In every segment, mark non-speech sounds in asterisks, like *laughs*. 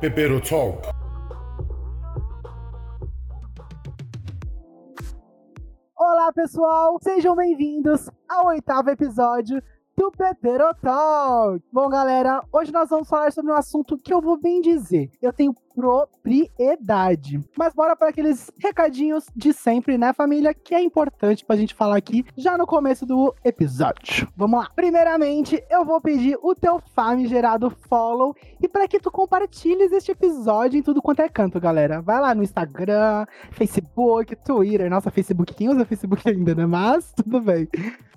Pepero Talk. Olá, pessoal! Sejam bem-vindos ao oitavo episódio do Pepero Talk. Bom, galera, hoje nós vamos falar sobre um assunto que eu vou bem dizer. Eu tenho propriedade. Mas bora para aqueles recadinhos de sempre, né, família? Que é importante pra gente falar aqui já no começo do episódio. Vamos lá. Primeiramente, eu vou pedir o teu famigerado follow e para que tu compartilhes este episódio em tudo quanto é canto, galera. Vai lá no Instagram, Facebook, Twitter. Nossa, Facebook, quem usa Facebook ainda, né? Mas tudo bem.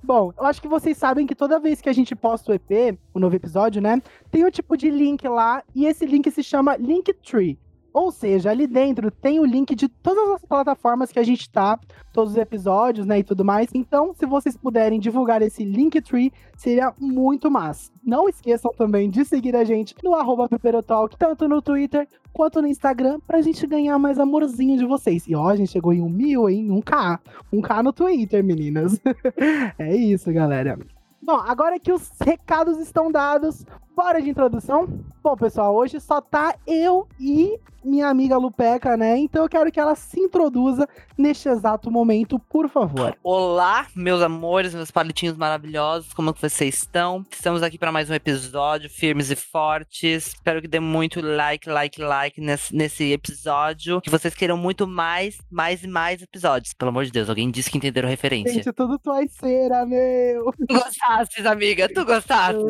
Bom, eu acho que vocês sabem que toda vez que a gente posta o EP, o novo episódio, né? Tem um tipo de link lá e esse link se chama Linktree. Ou seja, ali dentro tem o link de todas as plataformas que a gente tá, todos os episódios, né, e tudo mais. Então, se vocês puderem divulgar esse Linktree, seria muito massa. Não esqueçam também de seguir a gente no arroba Talk, tanto no Twitter quanto no Instagram, pra gente ganhar mais amorzinho de vocês. E ó, a gente chegou em um mil, hein? Um K. Um K no Twitter, meninas. *laughs* é isso, galera. Bom, agora que os recados estão dados, bora de introdução? Bom, pessoal, hoje só tá eu e minha amiga Lupeca, né? Então eu quero que ela se introduza neste exato momento, por favor. Olá, meus amores, meus palitinhos maravilhosos, como que vocês estão? Estamos aqui para mais um episódio, firmes e fortes. Espero que dê muito like, like, like nesse, nesse episódio. Que vocês queiram muito mais, mais e mais episódios. Pelo amor de Deus, alguém disse que entenderam a referência. Gente, tudo cera, meu! Tu gostasses, amiga, tu gostasses.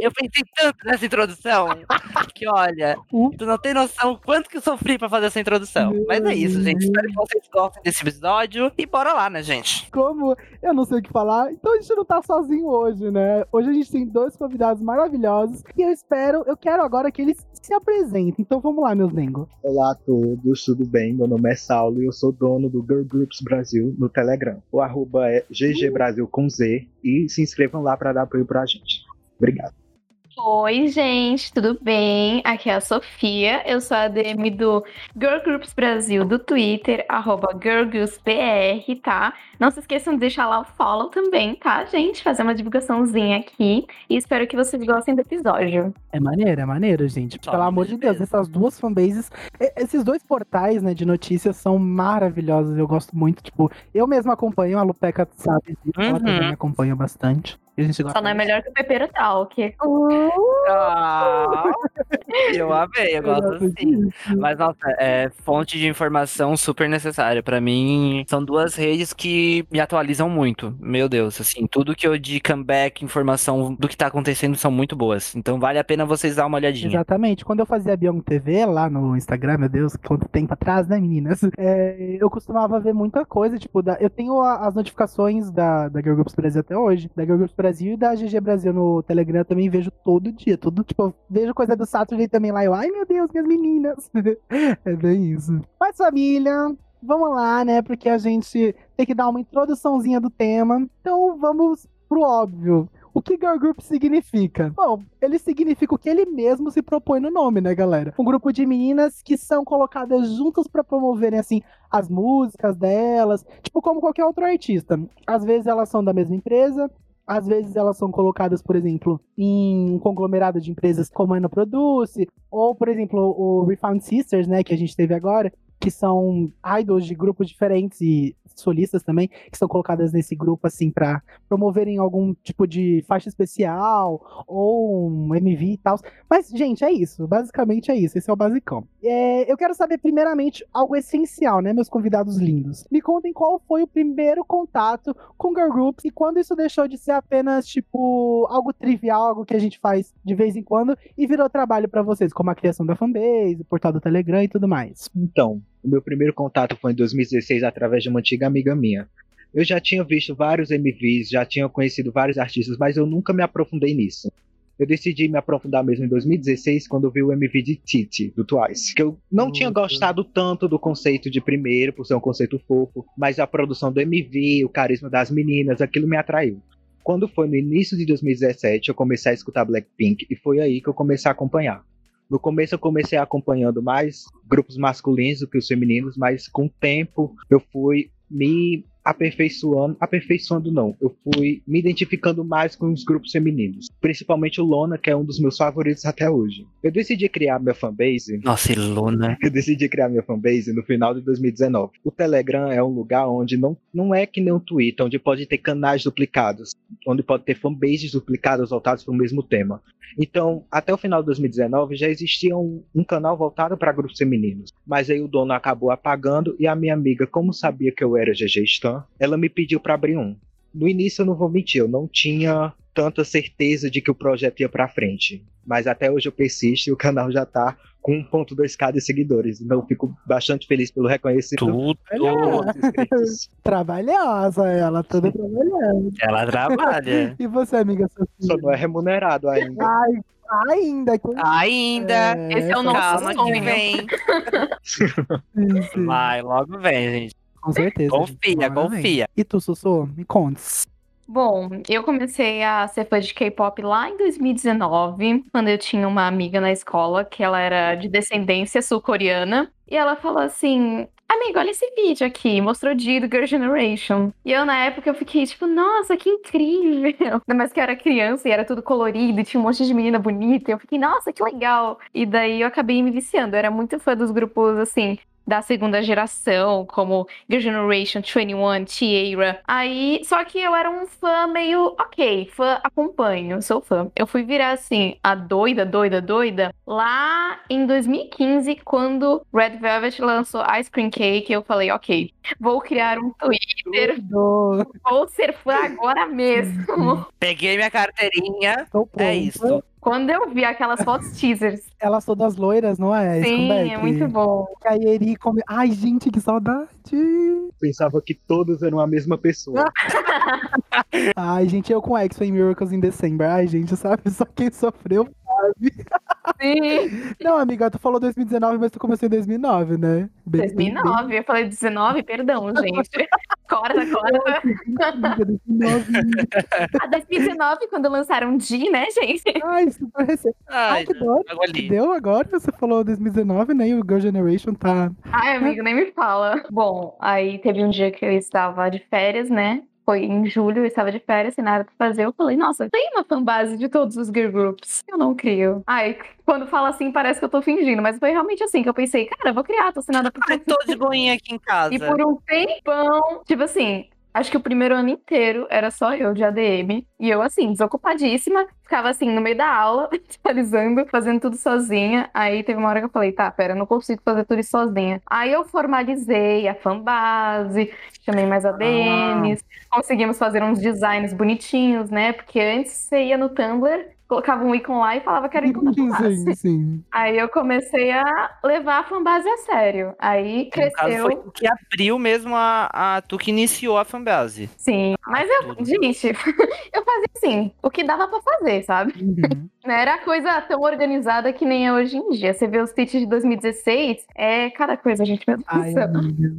Eu pensei tanto nessa introdução que, olha, tu não tem noção quanto que que sofri pra fazer essa introdução. Mas é isso, gente. Espero que vocês gostem desse episódio. E bora lá, né, gente? Como eu não sei o que falar, então a gente não tá sozinho hoje, né? Hoje a gente tem dois convidados maravilhosos. E eu espero, eu quero agora que eles se apresentem. Então vamos lá, meus Nengo. Olá a todos, tudo bem? Meu nome é Saulo e eu sou dono do Girl Groups Brasil no Telegram. O arroba é GG Brasil com Z. E se inscrevam lá para dar apoio pra gente. Obrigado. Oi, gente, tudo bem? Aqui é a Sofia, eu sou a DM do Girl Groups Brasil do Twitter, arroba GirlGirlsBR, tá? Não se esqueçam de deixar lá o follow também, tá, gente? Fazer uma divulgaçãozinha aqui e espero que vocês gostem do episódio. É maneiro, é maneiro, gente. Pelo amor de Deus, essas duas fanbases, esses dois portais, né, de notícias são maravilhosos, eu gosto muito, tipo, eu mesmo acompanho, a Lupeca sabe disso, ela também Uhum. acompanha bastante. E a gente gosta Só não é melhor que o Pepero Talk. Ah, *laughs* eu amei, eu gosto assim. Mas, nossa, é fonte de informação super necessária. Pra mim, são duas redes que me atualizam muito. Meu Deus, assim, tudo que eu de comeback, informação do que tá acontecendo são muito boas. Então vale a pena vocês dar uma olhadinha. Exatamente. Quando eu fazia Biong TV lá no Instagram, meu Deus, quanto tempo atrás, né, meninas? *laughs* É, eu costumava ver muita coisa, tipo, da, eu tenho a- as notificações da, da Girl Groups Brasil até hoje, da Girl Groups Brasil e da GG Brasil no Telegram também vejo todo dia, todo, tipo, vejo coisa do Saturday também lá, eu, ai meu Deus, minhas meninas. *laughs* é bem isso. Mas família, vamos lá, né, porque a gente tem que dar uma introduçãozinha do tema, então vamos pro óbvio. O que girl group significa? Bom, ele significa o que ele mesmo se propõe no nome, né, galera? Um grupo de meninas que são colocadas juntas pra promoverem assim as músicas delas, tipo como qualquer outro artista. Às vezes elas são da mesma empresa, às vezes elas são colocadas, por exemplo, em um conglomerado de empresas como a Ana Produce, ou, por exemplo, o Refound Sisters, né, que a gente teve agora, que são idols de grupos diferentes e solistas também, que são colocadas nesse grupo, assim, pra promoverem algum tipo de faixa especial ou um MV e tal. Mas, gente, é isso. Basicamente é isso. Esse é o basicão. É, eu quero saber, primeiramente, algo essencial, né, meus convidados lindos? Me contem qual foi o primeiro contato com girl groups e quando isso deixou de ser apenas, tipo, algo trivial, algo que a gente faz de vez em quando e virou trabalho pra vocês, como a criação da fanbase, o portal do Telegram e tudo mais. Então, o meu primeiro contato foi em 2016 através de uma antiga amiga minha. Eu já tinha visto vários MVs, já tinha conhecido vários artistas, mas eu nunca me aprofundei nisso. Eu decidi me aprofundar mesmo em 2016 quando eu vi o MV de Titi, do Twice. Que eu não tinha gostado tanto do conceito de primeiro, por ser um conceito fofo, mas a produção do MV, o carisma das meninas, aquilo me atraiu. Quando foi no início de 2017, eu comecei a escutar Blackpink e foi aí que eu comecei a acompanhar. No começo eu comecei acompanhando mais grupos masculinos do que os femininos, mas com o tempo eu fui me aperfeiçoando, aperfeiçoando não, eu fui me identificando mais com os grupos femininos, principalmente o Lona, que é um dos meus favoritos até hoje. Eu decidi criar minha fanbase. Nossa, e Luna. Eu decidi criar minha fanbase no final de 2019. O Telegram é um lugar onde não, não é que nem o Twitter, onde pode ter canais duplicados, onde pode ter fanbases duplicadas voltadas para o mesmo tema. Então, até o final de 2019 já existia um, um canal voltado para grupos femininos, mas aí o dono acabou apagando e a minha amiga, como sabia que eu era GG Stan, ela me pediu para abrir um. No início eu não vou mentir, eu não tinha tanta certeza de que o projeto ia para frente, mas até hoje eu persisto e o canal já tá com 1.2k de seguidores, então eu fico bastante feliz pelo reconhecimento. Tudo. *laughs* Trabalhosa ela, toda trabalhando. Ela trabalha. *laughs* E você, amiga Só Sofia? não é remunerado ainda. Ai, ainda. que- Ainda. É, Esse é o nosso Calma vem. *laughs* Vai, logo vem, gente. Com certeza. Confia, gente, vem. confia. E tu, Sussu? Me contes. Bom, eu comecei a ser fã de K-pop lá em 2019, quando eu tinha uma amiga na escola que ela era de descendência sul-coreana. E ela falou assim: Amigo, olha esse vídeo aqui, mostrou G do Girl Generation. E eu, na época, eu fiquei tipo, nossa, que incrível. *laughs* Ainda mais que eu era criança e era tudo colorido, e tinha um monte de menina bonita. E eu fiquei, nossa, que legal. E daí eu acabei me viciando. Eu era muito fã dos grupos, assim, da segunda geração, como Girl Generation, 21, Tierra. Aí, só que eu era um fã meio, ok, fã acompanho, sou fã. Eu fui virar assim, a doida, doida, doida, lá em 2015, quando Red Velvet lançou Ice Cream Cake, eu falei, ok, vou criar um Twitter, vou ser fã agora mesmo. Peguei minha carteirinha. É isso. Quando eu vi aquelas fotos *laughs* teasers, Elas todas loiras, não é? Sim, comeback. é muito bom. A Eri come... Ai, gente, que saudade. Pensava que todos eram a mesma pessoa. *laughs* Ai, gente, eu com X em Miracles in December. Ai, gente, sabe? Só quem sofreu sabe. Sim, Não, amiga, tu falou 2019, mas tu começou em 2009, né? Bem- bem- bem- 2009, eu falei 19, perdão, *laughs* gente. Corta, corta. amiga, 2009. A 2019, quando lançaram G, né, gente? Ai, super recente. Ai, Ai, que dor. deu agora? Você falou 2019, né? E o Girl Generation tá. Ai, amigo, nem me fala. Bom, aí teve um dia que eu estava de férias, né? Foi em julho, eu estava de férias, sem nada pra fazer. Eu falei, nossa, tem uma fanbase de todos os girl groups. Eu não crio. Ai, quando fala assim, parece que eu tô fingindo, mas foi realmente assim que eu pensei, cara, eu vou criar, tô sem nada pra Ai, tô de boinha aqui em casa. E por um tempão, tipo assim, acho que o primeiro ano inteiro era só eu de ADM. E eu, assim, desocupadíssima, ficava assim no meio da aula, *laughs* atualizando, fazendo tudo sozinha. Aí teve uma hora que eu falei, tá, pera, não consigo fazer tudo isso sozinha. Aí eu formalizei a fanbase, chamei mais ADMs, conseguimos fazer uns designs bonitinhos, né? Porque antes você ia no Tumblr. Colocava um ícone lá e falava que era ícone *laughs* da fanbase. sim, sim. Aí eu comecei a levar a fanbase a sério. Aí cresceu. foi tu que abriu mesmo a, a. Tu que iniciou a fanbase. Sim, mas eu, gente, *laughs* eu fazia assim, o que dava pra fazer, sabe? Uhum. Não era coisa tão organizada que nem é hoje em dia. Você vê os tweets de 2016, é cada coisa, gente, meu Deus Ai.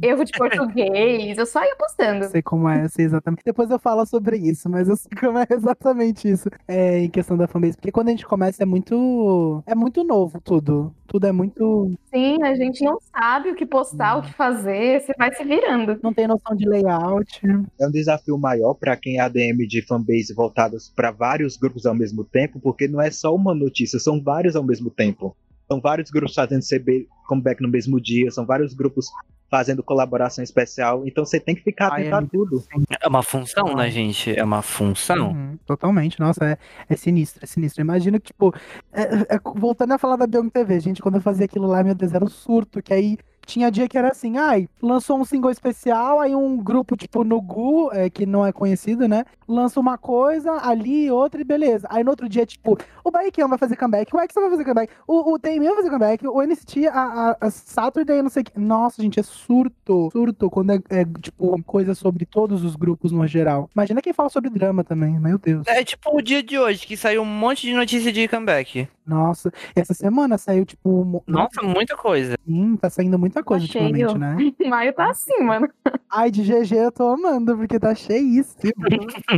Erro de português, eu só ia postando. sei como é, sei exatamente. Depois eu falo sobre isso, mas eu sei como é *laughs* exatamente isso. É, em questão da fanbase. Porque quando a gente começa é muito. É muito novo tudo. Tudo é muito. Sim, a gente não sabe o que postar, o que fazer, você vai se virando. Não tem noção de layout. É um desafio maior para quem é ADM de fanbase voltadas para vários grupos ao mesmo tempo, porque não é só uma notícia, são vários ao mesmo tempo. São vários grupos fazendo CB comeback no mesmo dia, são vários grupos fazendo colaboração especial, então você tem que ficar atento é a tudo. É uma função, né, gente? É uma função. Uhum, totalmente, nossa, é, é sinistro, é sinistro. Imagina que, tipo, é- é- voltando a falar da Biong TV, gente, quando eu fazia aquilo lá, meu Deus, era um surto, que aí tinha dia que era assim, ai, lançou um single especial, aí um grupo, tipo, no Gu, é, que não é conhecido, né, lança uma coisa, ali, outra, e beleza. Aí no outro dia, tipo, o Baekhyun vai fazer comeback, o Exo vai fazer comeback, o, o Taemin vai fazer comeback, o NCT, a, a, a Saturday, não sei o que. Nossa, gente, é surto, surto, quando é, é, tipo, coisa sobre todos os grupos no geral. Imagina quem fala sobre drama também, meu Deus. É tipo o dia de hoje, que saiu um monte de notícia de comeback. Nossa, essa semana saiu, tipo, mo- Nossa, muita coisa. Sim, tá saindo muita coisa cheio. ultimamente, né? *laughs* Maio tá assim, mano. Ai, de GG eu tô amando, porque tá cheíssimo. *laughs*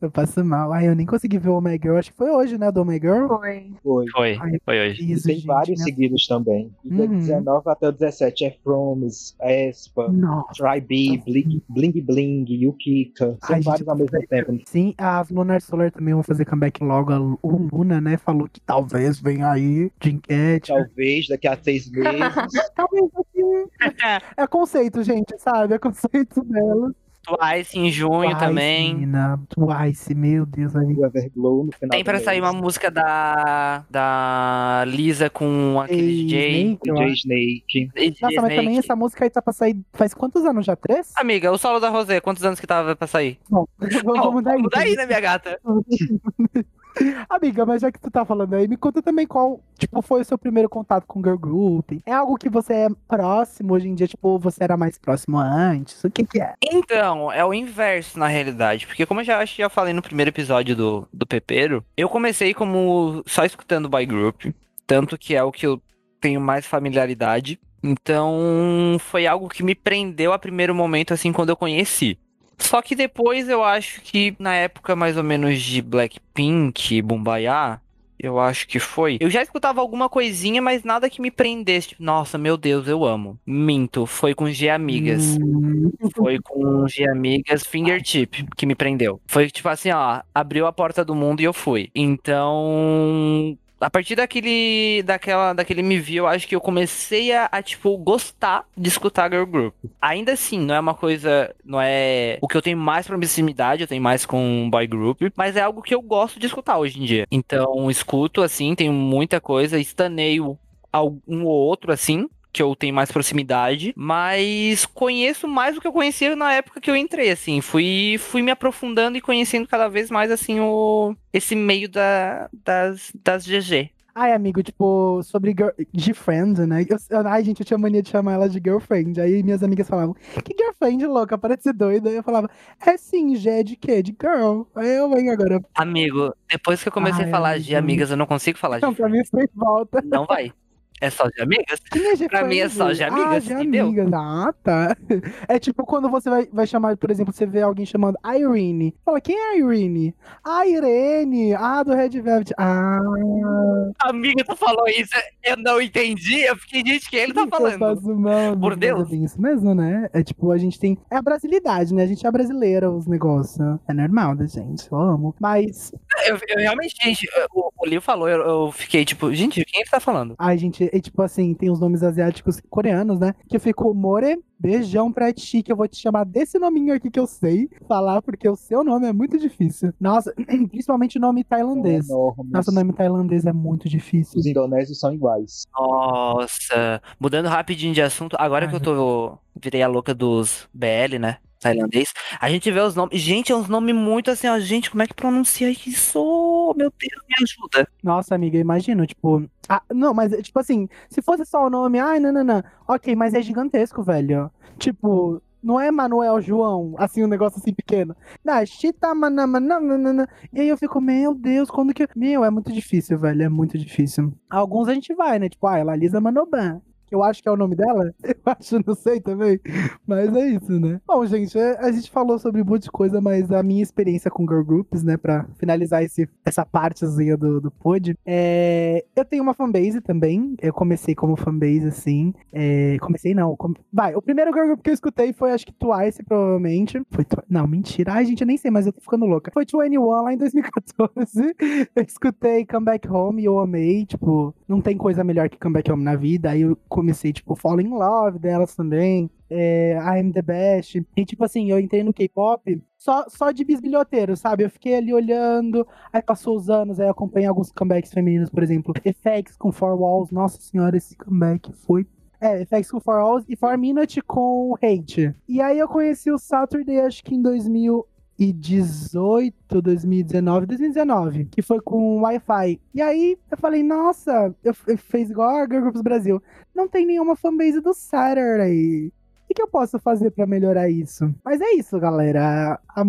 Eu passo mal. Ai, eu nem consegui ver o Omega Girl. Acho que foi hoje, né, do Omega Girl? Foi. Foi. Foi, Ai, foi hoje. Isso, tem gente, vários minha- seguidos também. E do Uhum. 19 até o 17 é Fromes, Espa, Nossa. Try B, Bling Bling, Bling Yukika. São Ai, vários gente, ao mesmo tempo. Sim, as Lunar Solar também vão fazer comeback logo. O Luna, né, falou que talvez venha aí de enquete. Talvez daqui a seis meses. *laughs* Talvez assim. *laughs* É conceito, gente, sabe? É conceito dela. Twice em junho Twice, também. Menina, Twice, meu Deus, aí. Everglow no final Tem pra sair uma música da, da Lisa com aquele DJ. Acho. Snake. DJ Nossa, mas também essa música aí tá pra sair faz quantos anos já? Três? Amiga, o solo da Rosé, quantos anos que tava pra sair? Bom, *laughs* vamos daí. Vamos daí, né, minha gata? *laughs* Amiga, mas já que tu tá falando aí, me conta também qual, tipo, foi o seu primeiro contato com girl group. É algo que você é próximo hoje em dia, tipo, você era mais próximo antes? O que que é? Então, é o inverso na realidade. Porque como eu já já falei no primeiro episódio do, do Pepero, eu comecei como só escutando boy group. Tanto que é o que eu tenho mais familiaridade. Então, foi algo que me prendeu a primeiro momento, assim, quando eu conheci. Só que depois eu acho que na época mais ou menos de Blackpink, Bumbaya, eu acho que foi. Eu já escutava alguma coisinha, mas nada que me prendesse. Tipo, nossa, meu Deus, eu amo. Minto, foi com G Amigas. Hum, *laughs* Foi com G Amigas Fingertip que me prendeu. Foi tipo assim, ó, abriu a porta do mundo e eu fui. Então, a partir daquele daquela daquele me viu, acho que eu comecei a, a, tipo gostar de escutar girl group. Ainda assim, não é uma coisa, não é o que eu tenho mais proximidade, eu tenho mais com boy group, mas é algo que eu gosto de escutar hoje em dia. Então, escuto assim, tenho muita coisa, estaneio um ou outro assim, que eu tenho mais proximidade, mas conheço mais do que eu conhecia na época que eu entrei, assim, fui, fui me aprofundando e conhecendo cada vez mais, assim, o, esse meio da, das, das GG. Ai, amigo, tipo, sobre girl, de friend, né? Eu, ai, gente, eu tinha mania de chamar ela de girlfriend. Aí minhas amigas falavam, que girlfriend, louca, parece doida. Aí eu falava, é sim, G é de quê? De girl. Aí eu venho agora. Amigo, depois que eu comecei Ai, a falar de amigas, eu não consigo falar de Não, pra mim sem volta. Não vai. É só de amigas? É Pra mim é só de Ah, amigas, de entendeu? amigas. Ah, tá. É tipo quando você vai, vai chamar, por exemplo, você vê alguém chamando Irene. Fala, quem é a Irene? A Irene. Ah, do Red Velvet. Ah, Amiga, tu falou isso, eu não entendi, eu fiquei, gente, que ele tá falando? faço mal, Por mas Deus. É isso mesmo, né? É tipo, a gente tem. É a brasilidade, né? A gente é brasileira, os negócios. É normal da gente. Eu amo. Mas, Eu, eu realmente, gente, o, o Leo falou, eu, eu fiquei tipo, gente, quem ele tá falando? ai, gente, é tipo assim, tem os nomes asiáticos coreanos, né? Que ficou More, beijão pra ti, que eu vou te chamar desse nominho aqui que eu sei falar, porque o seu nome é muito difícil. Nossa, *clears throat* principalmente o nome tailandês. Enormes. Nossa, o nome tailandês é muito difícil. Os indonésios são iguais. Nossa, mudando rapidinho de assunto, agora Ai, que eu tô. Virei a louca dos BL, né? Tailandês. A gente vê os nomes. Gente, é uns nomes muito assim, ó. Gente, como é que pronuncia isso? Meu Deus, me ajuda. Nossa, amiga, imagina, tipo. Ah, não, mas, tipo assim, se fosse só o nome, ai, não, não, não. Ok, mas é gigantesco, velho. Tipo, não é Manuel João, assim, um negócio assim pequeno. Não, Chita Manamanana. E aí eu fico, meu Deus, quando que. Meu, é muito difícil, velho, é muito difícil. Alguns a gente vai, né? Tipo, ah, Lalisa Manoban. Eu acho que é o nome dela. *laughs* Eu acho, não sei também. Mas é isso, né? Bom, gente, é- a gente falou sobre um monte de coisa, mas a minha experiência com girl groups, né, pra finalizar esse, essa partezinha do, do pod, é... eu tenho uma fanbase também. Eu comecei como fanbase, assim. É... Comecei não. com- Vai, o primeiro girl group que eu escutei foi, acho que Twice, provavelmente. Foi Twi- Não, mentira. Ai, gente, eu nem sei, mas eu tô ficando louca. Foi 21 lá em 2014. *laughs* eu escutei Come Back Home e eu amei. Tipo, não tem coisa melhor que Come Back Home na vida. Aí eu comecei, tipo, Fall in Love delas também. É, I'm the Best. E, tipo assim, eu entrei no K-pop só, só de bisbilhoteiro, sabe? Eu fiquei ali olhando, aí passou os anos, aí eu acompanhei alguns comebacks femininos, por exemplo, FX com Four Walls. Nossa senhora, esse comeback foi. É, FX com Four Walls e Four Minute com Hate. E aí eu conheci o Saturday, acho que em 2018, 2019, 2019, que foi com Wi-Fi. E aí eu falei, nossa, eu, eu fiz igual a Girl Groups Brasil. Não tem nenhuma fanbase do Saturday. O que, eu posso fazer pra melhorar isso? Mas é isso, galera. A,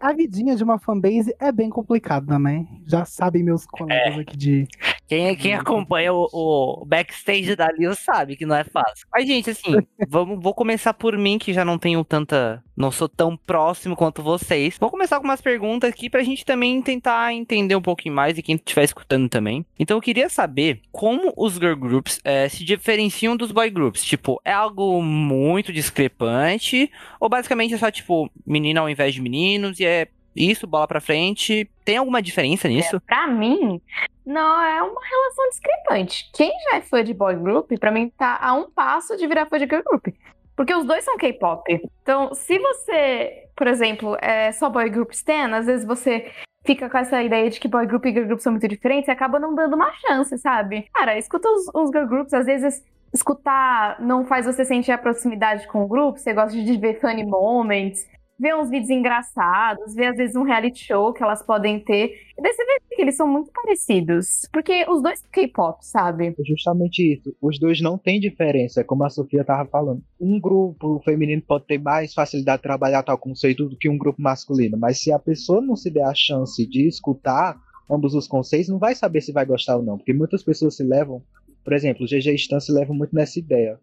a vidinha de uma fanbase é bem complicada, né? Já sabem meus colegas aqui de. Quem, quem acompanha o, o backstage da Lil sabe que não é fácil. Mas, gente, assim, *laughs* vamos, vou começar por mim, que já não tenho tanta. Não sou tão próximo quanto vocês. Vou começar com umas perguntas aqui pra gente também tentar entender um pouquinho mais e quem estiver escutando também. Então, eu queria saber como os girl groups é, se diferenciam dos boy groups. Tipo, é algo muito discrepante? Ou basicamente é só, tipo, menina ao invés de meninos e é isso, bola pra frente. Tem alguma diferença nisso? É, pra mim, não é uma relação discrepante. Quem já é fã de boy group, pra mim tá a um passo de virar fã de girl group. Porque os dois são K-pop. Então, se você, por exemplo, é só boy group stan, às vezes você fica com essa ideia de que boy group e girl group são muito diferentes e acaba não dando uma chance, sabe? Cara, escuta os, os girl groups, às vezes escutar não faz você sentir a proximidade com o grupo, você gosta de ver funny moments, ver uns vídeos engraçados, ver às vezes um reality show que elas podem ter. E daí você vê que eles são muito parecidos. Porque os dois K-pop, sabe? É justamente isso. Os dois não têm diferença, como a Sofia tava falando. Um grupo feminino pode ter mais facilidade de trabalhar tal conceito do que um grupo masculino. Mas se a pessoa não se der a chance de escutar ambos os conceitos, não vai saber se vai gostar ou não. Porque muitas pessoas se levam. Por exemplo, o GG Stan se leva muito nessa ideia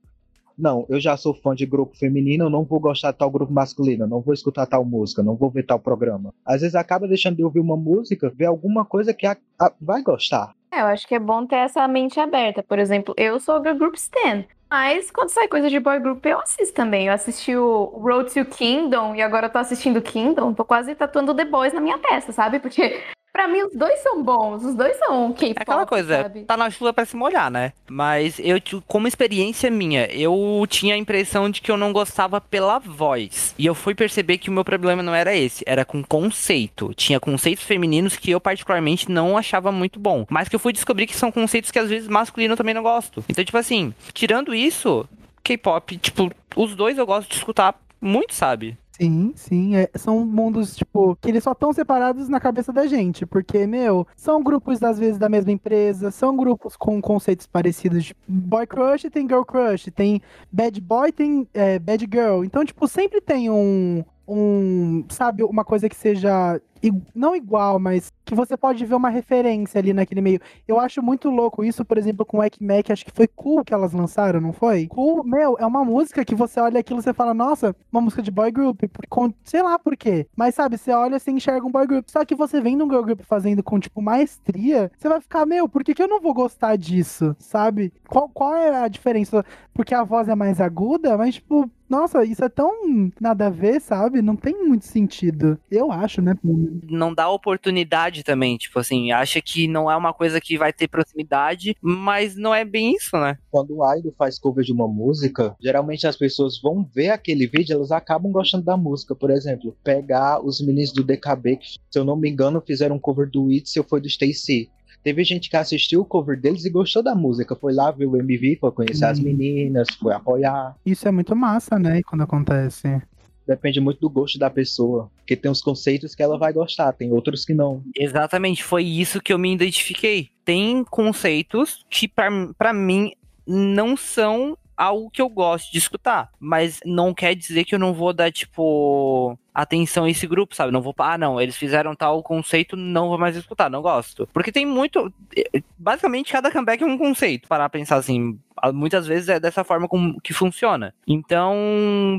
não, eu já sou fã de grupo feminino, eu não vou gostar de tal grupo masculino, não vou escutar tal música, não vou ver tal programa. Às vezes acaba deixando de ouvir uma música, ver alguma coisa que a, a, vai gostar. É, eu acho que é bom ter essa mente aberta. Por exemplo, eu sou girl group Stan. Mas quando sai coisa de boy group, eu assisto também. Eu assisti o Road to Kingdom e agora eu tô assistindo Kingdom. Tô quase tatuando The Boys na minha testa, sabe? Porque Pra mim, os dois são bons, os dois são K-pop. É aquela coisa, sabe? tá na chuva pra se molhar, né? Mas eu, como experiência minha, eu tinha a impressão de que eu não gostava pela voz. E eu fui perceber que o meu problema não era esse, era com conceito. Tinha conceitos femininos que eu particularmente não achava muito bom. Mas que eu fui descobrir que são conceitos que às vezes masculino eu também não gosto. Então, tipo assim, tirando isso, K-pop, tipo, os dois eu gosto de escutar muito, sabe? Sim, sim. É, são mundos, tipo, que eles só estão separados na cabeça da gente. Porque, meu, são grupos, às vezes, da mesma empresa, são grupos com conceitos parecidos. Tipo, boy crush tem girl crush, tem bad boy, tem é, bad girl. Então, tipo, sempre tem um, um, sabe, uma coisa que seja não igual, mas que você pode ver uma referência ali naquele meio. Eu acho muito louco isso, por exemplo, com o Ek Mac, acho que foi Cool que elas lançaram, não foi? Cool, meu, é uma música que você olha aquilo e você fala, nossa, uma música de boy group, por, sei lá por quê. Mas sabe, você olha e você enxerga um boy group. Só que você vendo um girl group fazendo com, tipo, maestria, você vai ficar, meu, por que, que eu não vou gostar disso, sabe? Qual, qual é a diferença? Porque a voz é mais aguda, mas, tipo, nossa, isso é tão nada a ver, sabe? Não tem muito sentido. Eu acho, né? Não dá oportunidade também, tipo assim, acha que não é uma coisa que vai ter proximidade, mas não é bem isso, né? Quando o idol faz cover de uma música, geralmente as pessoas vão ver aquele vídeo, elas acabam gostando da música. Por exemplo, pegar os meninos do DKB, que, se eu não me engano, fizeram um cover do It, se eu foi do Stay Teve gente que assistiu o cover deles e gostou da música. Foi lá ver o MV, foi conhecer hum. as meninas, foi apoiar. Isso é muito massa, né? Quando acontece. Depende muito do gosto da pessoa. Porque tem uns conceitos que ela vai gostar, tem outros que não. Exatamente, foi isso que eu me identifiquei. Tem conceitos que, para mim, não são algo que eu gosto de escutar. Mas não quer dizer que eu não vou dar, tipo, atenção a esse grupo, sabe? Não vou, ah, não, eles fizeram tal conceito, não vou mais escutar, não gosto. Porque tem muito. Basicamente, cada comeback é um conceito, para pensar assim. Muitas vezes é dessa forma como, que funciona. Então,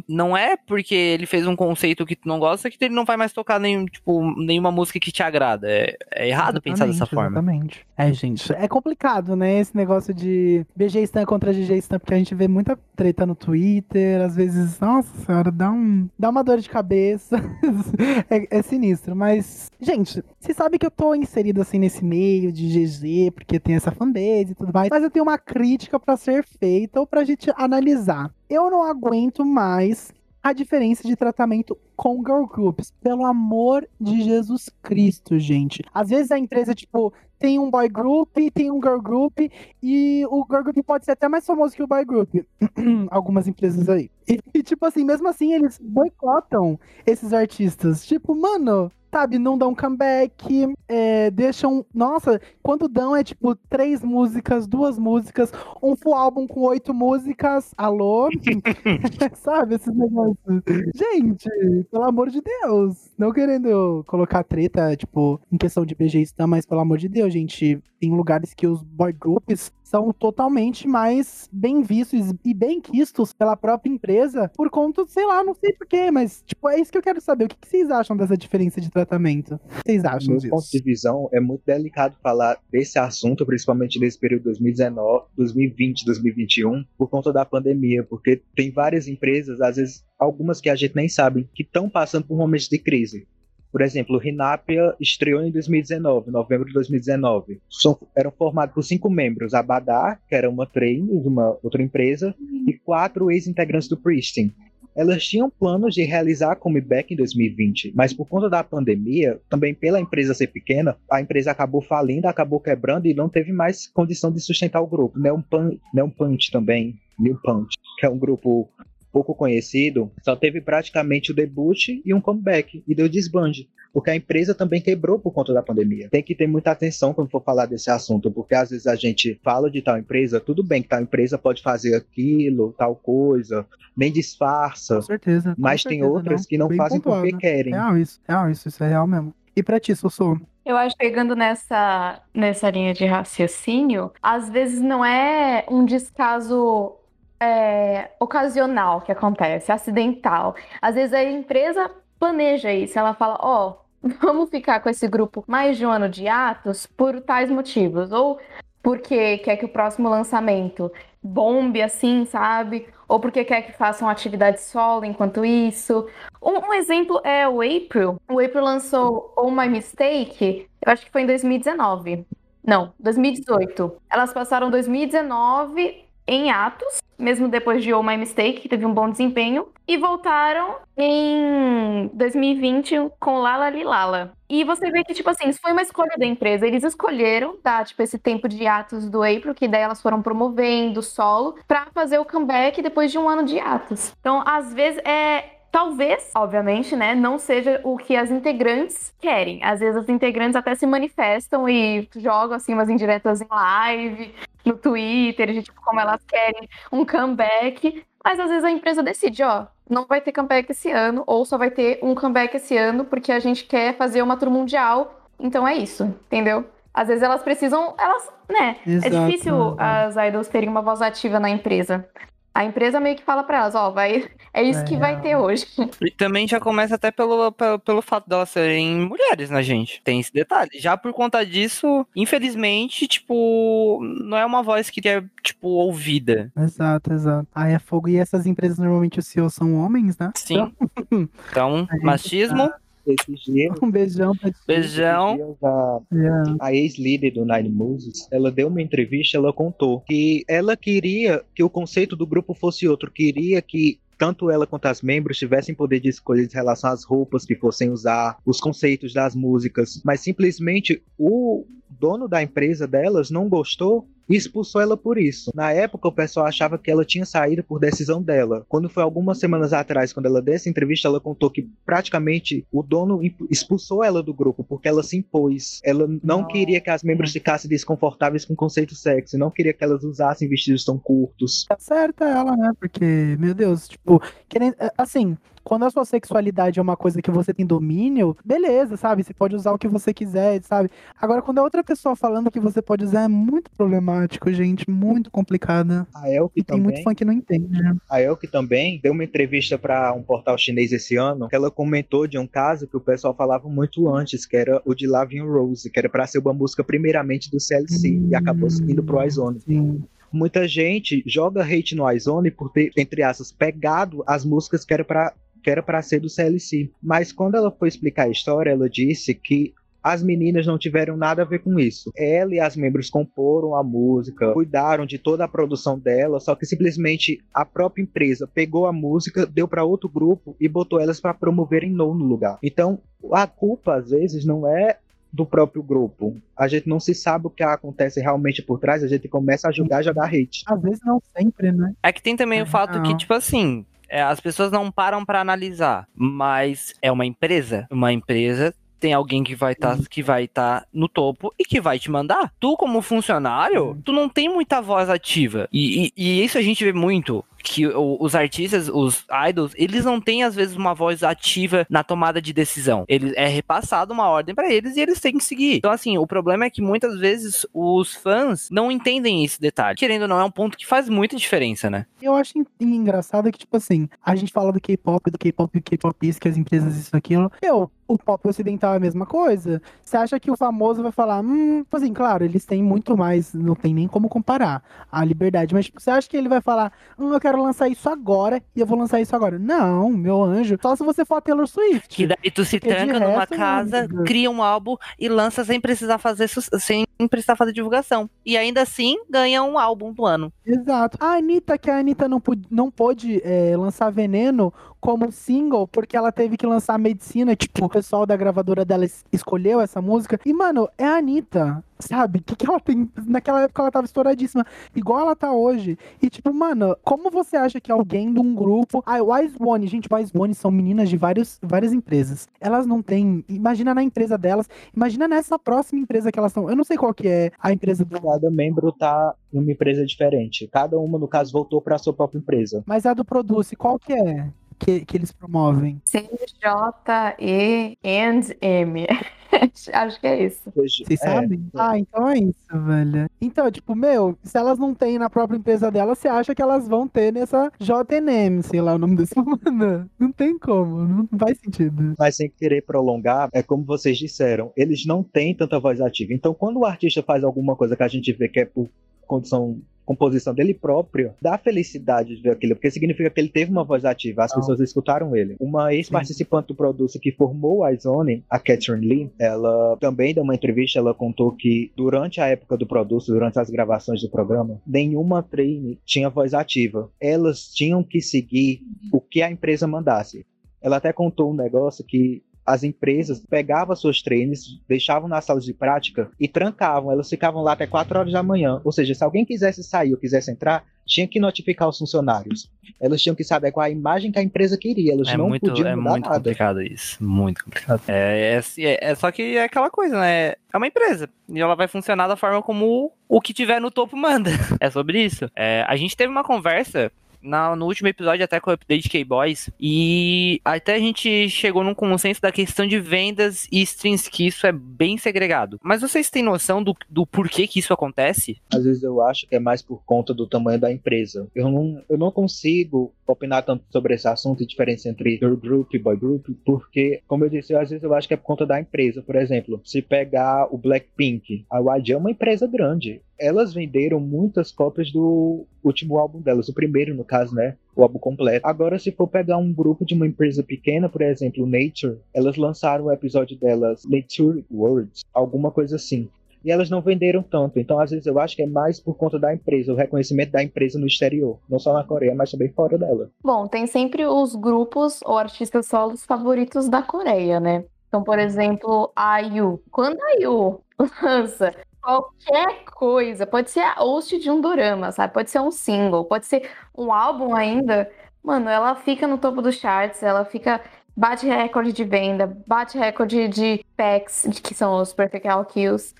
não é porque ele fez um conceito que tu não gosta que ele não vai mais tocar nenhum, tipo, nenhuma música que te agrada. É, é errado exatamente, pensar dessa forma. Exatamente. É, gente, é complicado, né? Esse negócio de BG Stan contra GG Stan, porque a gente vê muita treta no Twitter, às vezes, nossa senhora, dá, um, dá uma dor de cabeça *laughs* é, é, sinistro, mas, gente, você sabe que eu tô inserido assim nesse meio de GG, porque tem essa fanbase e tudo mais, mas eu tenho uma crítica para ser feita ou pra gente analisar. Eu não aguento mais a diferença de tratamento com girl groups. Pelo amor de Jesus Cristo, gente. Às vezes a empresa, tipo, tem um boy group, tem um girl group, e o girl group pode ser até mais famoso que o boy group. *clears throat* Algumas empresas aí. E, tipo assim, mesmo assim, eles boicotam esses artistas. Tipo, mano, sabe, não dão comeback, é, deixam. Nossa, quando dão é tipo três músicas, duas músicas, um full álbum com oito músicas. Alô? *laughs* sabe, esses negócios. Gente, pelo amor de Deus. Não querendo colocar treta, tipo, em questão de BG Stan, mas pelo amor de Deus, gente. Tem lugares que os boy groups são totalmente mais bem vistos e bem quistos pela própria empresa por conta, sei lá, não sei porquê, mas tipo, é isso que eu quero saber. O que, que vocês acham dessa diferença de tratamento? O que vocês acham disso? ponto de visão, é muito delicado falar desse assunto, principalmente nesse período 2019, 2020, 2021, por conta da pandemia, porque tem várias empresas, às vezes algumas que a gente nem sabe, que estão passando por momentos de crise. Por exemplo, o Rinapia estreou em 2019, novembro de 2019. São, eram formados por cinco membros: a Badar, que era uma train de uma outra empresa, e quatro ex-integrantes do Pristin. Elas tinham planos de realizar a comeback em 2020, mas por conta da pandemia, também pela empresa ser pequena, a empresa acabou falindo, acabou quebrando e não teve mais condição de sustentar o grupo. Neon Punch, Neon Punch também, New Punch, que é um grupo pouco conhecido, só teve praticamente o debut e um comeback, e deu desbande, porque a empresa também quebrou por conta da pandemia. Tem que ter muita atenção quando for falar desse assunto, porque às vezes a gente fala de tal empresa, tudo bem que tal empresa pode fazer aquilo, tal coisa, nem disfarça, Com certeza. com mas tem certeza, outras não. que não Bem fazem pontuado. porque querem. Real isso, real isso, isso é real mesmo. E pra ti, Sussu? Eu acho que pegando nessa, nessa linha de raciocínio, às vezes não é um descaso é, ocasional que acontece, acidental. Às vezes a empresa planeja isso, ela fala, ó, *laughs* vamos ficar com esse grupo mais de um ano de atos por tais motivos, ou porque quer que o próximo lançamento bombe assim, sabe? Ou porque quer que façam atividade solo enquanto isso. Um, um exemplo é o April. O April lançou Oh My Mistake, eu acho que foi em 2019. Não, 2018. Elas passaram 2019 em atos, mesmo depois de Oh My Mistake, que teve um bom desempenho, e voltaram em 2020 com Lala Lilala. E você vê que, tipo assim, isso foi uma escolha da empresa. Eles escolheram dar, tipo, esse tempo de atos do April, que daí elas foram promovendo solo, pra fazer o comeback depois de um ano de atos. Então, às vezes, é Talvez, obviamente, né, não seja o que as integrantes querem. Às vezes as integrantes até se manifestam e jogam assim umas indiretas em live, no Twitter, de tipo como elas querem um comeback. Mas às vezes a empresa decide, ó, não vai ter comeback esse ano, ou só vai ter um comeback esse ano, porque a gente quer fazer uma tour mundial. Então é isso, entendeu? Às vezes elas precisam, elas, né? Exato, é difícil né? as idols terem uma voz ativa na empresa. A empresa meio que fala pra elas, ó, vai, *laughs* é isso É que vai ter hoje. E também já começa até pelo, pelo, pelo fato delas serem mulheres, né, gente? Tem esse detalhe. Já por conta disso, infelizmente, tipo, não é uma voz que é, tipo, ouvida. Exato, exato. Aí é fogo. E essas empresas normalmente os CEOs são homens, né? Sim. Então, *laughs* gente machismo. Esses dias, Um beijão pra ti. Beijão. a, Yeah. a ex-líder do Nine Muses, ela deu uma entrevista, ela contou que ela queria que o conceito do grupo fosse outro, queria que tanto ela quanto as membros tivessem poder de escolha em relação às roupas que fossem usar, os conceitos das músicas, mas simplesmente o dono da empresa delas não gostou e expulsou ela por isso. Na época, o pessoal achava que ela tinha saído por decisão dela. Quando foi algumas semanas atrás, quando ela deu essa entrevista, ela contou que praticamente o dono expulsou ela do grupo porque ela se impôs. Ela não Nossa. queria que as membros ficassem desconfortáveis com o conceito sexy, não queria que elas usassem vestidos tão curtos. Tá certa ela, né? Porque, meu Deus, tipo, querendo, é, assim, quando a sua sexualidade é uma coisa que você tem domínio, beleza, sabe? Você pode usar o que você quiser, sabe? Agora, quando é outra pessoa falando que você pode usar, é muito problemático, gente, muito complicado. A Elke E tem também. muito fã que não entende. né? A Elke também deu uma entrevista para um portal chinês esse ano, que ela comentou de um caso que o pessoal falava muito antes, que era o de Love and Rose, que era para ser uma música primeiramente do CLC e acabou indo pro iZone. Sim. Muita gente joga hate no iZone por ter, entre aspas, pegado as músicas que era para que era para ser do CLC. Mas quando ela foi explicar a história, ela disse que as meninas não tiveram nada a ver com isso. Ela e as membros comporam a música, cuidaram de toda a produção dela, só que simplesmente a própria empresa pegou a música, deu para outro grupo e botou elas para promoverem nono lugar. Então, a culpa às vezes não é do próprio grupo. A gente não se sabe o que acontece realmente por trás, a gente começa a julgar, jogar hate. Às vezes não sempre, né? É que tem também É o fato que, real. tipo assim, é, as pessoas não param pra analisar, mas é uma empresa. Uma empresa tem alguém que vai estar que vai tá no topo e que vai te mandar. Tu, como funcionário, tu não tem muita voz ativa. E, e- e isso a gente vê muito. Que os artistas, os idols, eles não têm às vezes uma voz ativa na tomada de decisão. Ele é repassado uma ordem para eles e eles têm que seguir. Então assim, o problema é que muitas vezes os fãs não entendem esse detalhe. Querendo ou não, é um ponto que faz muita diferença, né? Eu acho engraçado que, tipo assim, a gente fala do K-pop, do K-pop, do K-pop isso, que as empresas isso, aquilo. Eu, o pop ocidental é a mesma coisa. Você acha que o famoso vai falar, hum, tipo assim, claro, eles têm muito mais, não tem nem como comparar a liberdade, mas tipo, você acha que ele vai falar, hum, eu quero lançar isso agora e eu vou lançar isso agora? Não, meu anjo, só se você for a Taylor Swift. Que daí tu se tranca numa casa, cria um álbum e lança sem precisar fazer sem precisar fazer divulgação. E ainda assim ganha um álbum do ano. Exato. A Anitta, que a Anitta não, não pôde é, lançar Veneno como single, porque ela teve que lançar Medicina, tipo, o pessoal da gravadora dela escolheu essa música. E, mano, é a Anitta, sabe? O que, que ela tem? Naquela época ela tava estouradíssima, igual ela tá hoje. E, tipo, mano, como você acha que alguém de um grupo. Ah, o Wise One, gente, Wise One são meninas de vários, várias empresas. Elas não têm. Imagina na empresa delas, imagina nessa próxima empresa que elas estão. Eu não sei qual que é a empresa do. Cada membro tá em uma empresa diferente. Cada uma, no caso, voltou para sua própria empresa. Mas a do Produce, qual que é? Que, que eles promovem? C-J-E and M. *laughs* Acho que é isso. Vocês é, sabem? É. Ah, então é isso, velho. Então, tipo, meu, se elas não têm na própria empresa delas, você acha que elas vão ter nessa JNM, sei lá o nome desse *laughs* mano. Não tem como, não faz sentido. Mas sem querer prolongar, é como vocês disseram, eles não têm tanta voz ativa. Então, quando o artista faz alguma coisa que a gente vê que é por condição composição dele próprio, dá felicidade de ver aquilo, porque significa que ele teve uma voz ativa, as Não. pessoas escutaram ele. Uma ex-participante do Produce que formou a Zone, a Catherine Lee, ela também deu uma entrevista, ela contou que durante a época do Produce, durante as gravações do programa, nenhuma trainee tinha voz ativa. Elas tinham que seguir o que a empresa mandasse. Ela até contou um negócio que as empresas pegavam suas treinos, deixavam nas salas de prática e trancavam. Elas ficavam lá até 4 horas da manhã. Ou seja, se alguém quisesse sair ou quisesse entrar, tinha que notificar os funcionários. Elas tinham que saber qual a imagem que a empresa queria. Elas é não muito, podiam é mudar muito nada. complicado isso. Muito complicado. É, é, é, é, só que é aquela coisa, né? É uma empresa. E ela vai funcionar da forma como o que tiver no topo manda. *laughs* É sobre isso. É, a gente teve uma conversa na, no último episódio até com o update K-Boys. E até a gente chegou num consenso da questão de vendas e streams, que isso é bem segregado. Mas vocês têm noção do, do porquê que isso acontece? Às vezes eu acho que é mais por conta do tamanho da empresa. Eu não, eu não consigo opinar tanto sobre esse assunto e diferença entre girl group e boy group, porque, como eu disse, às vezes eu acho que é por conta da empresa. Por exemplo, se pegar o Blackpink, a YG é uma empresa grande elas venderam muitas cópias do último álbum delas, o primeiro, no caso, né? O álbum completo. Agora, se for pegar um grupo de uma empresa pequena, por exemplo, Nature, elas lançaram o episódio delas, Nature Words, alguma coisa assim. E elas não venderam tanto. Então, às vezes, eu acho que é mais por conta da empresa, o reconhecimento da empresa no exterior. Não só na Coreia, mas também fora dela. Bom, tem sempre os grupos ou artistas solos favoritos da Coreia, né? Então, por exemplo, a IU. Quando a IU *laughs* lança qualquer coisa. Pode ser a host de um dorama, sabe? Pode ser um single, pode ser um álbum ainda. Mano, ela fica no topo dos charts, ela fica. Bate recorde de venda, bate recorde de packs, que são os Perfect All Kills.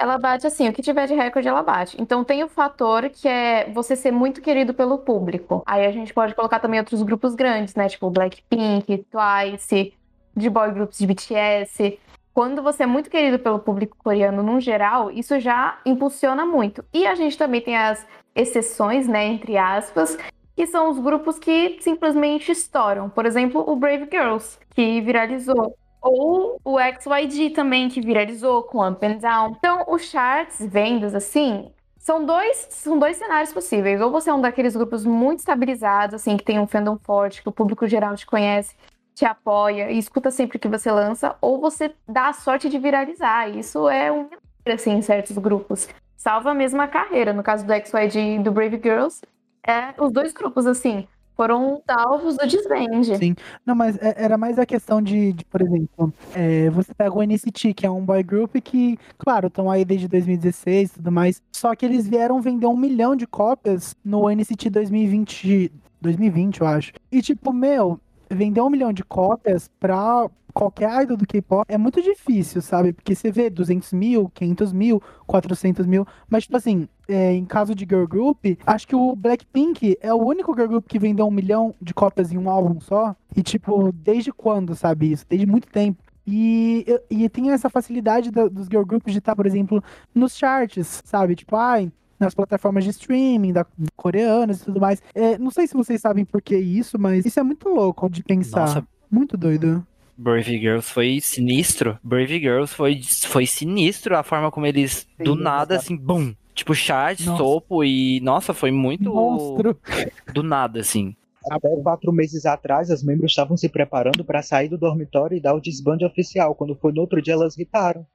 Ela bate assim, o que tiver de recorde, ela bate. Então tem o fator que é você ser muito querido pelo público. Aí a gente pode colocar também outros grupos grandes, né? Tipo Blackpink, Twice, de boy groups de BTS quando você é muito querido pelo público coreano no geral, isso já impulsiona muito. E a gente também tem as exceções, né, entre aspas, que são os grupos que simplesmente estouram. Por exemplo, o Brave Girls, que viralizou. Ou o XYG também, que viralizou com Up and Down. Então, os charts, vendas, assim, são dois, são dois cenários possíveis. Ou você é um daqueles grupos muito estabilizados, assim, que tem um fandom forte, que o público geral te conhece, te apoia e escuta sempre que você lança, ou você dá a sorte de viralizar. Isso é um assim, em certos grupos. Salva mesmo a carreira. No caso do XYG e do Brave Girls, é, os dois grupos, assim, foram salvos do desvende. Sim. Não, mas é, era mais a questão de, de por exemplo, é, você pega o NCT, que é um boy group que, claro, estão aí desde 2016 e tudo mais, só que eles vieram vender um milhão de cópias no NCT 2020, 2020, eu acho. E tipo, meu, vendeu um milhão de cópias pra, qualquer idol do K-pop é muito difícil, sabe? Porque você vê 200 mil, 500 mil, 400 mil. Mas, tipo assim, é, em caso de girl group, acho que o Blackpink é o único girl group que vendeu um milhão de cópias em um álbum só. E, tipo, desde quando, sabe isso? Desde muito tempo. E, e tem essa facilidade do, dos girl groups de estar, por exemplo, nos charts, sabe? Tipo, ai, nas plataformas de streaming da, coreanas e tudo mais. É, não sei se vocês sabem por que isso, mas isso é muito louco de pensar. Nossa. Muito doido. Brave Girls foi sinistro. Brave Girls foi, foi sinistro a forma como eles, Sim, do nada, assim, bum! Tipo, chat, nossa. topo e. Nossa, foi muito. Monstro. *laughs* Do nada, assim. Até quatro meses atrás, as membros estavam se preparando para sair do dormitório e dar o desbande oficial. Quando foi no outro dia, elas gritaram.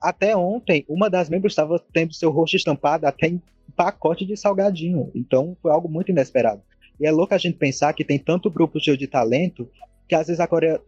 Até ontem, uma das membros estava tendo seu rosto estampado até em pacote de salgadinho. Então, foi algo muito inesperado. E é louco a gente pensar que tem tanto grupo cheio de talento que às vezes a Coreia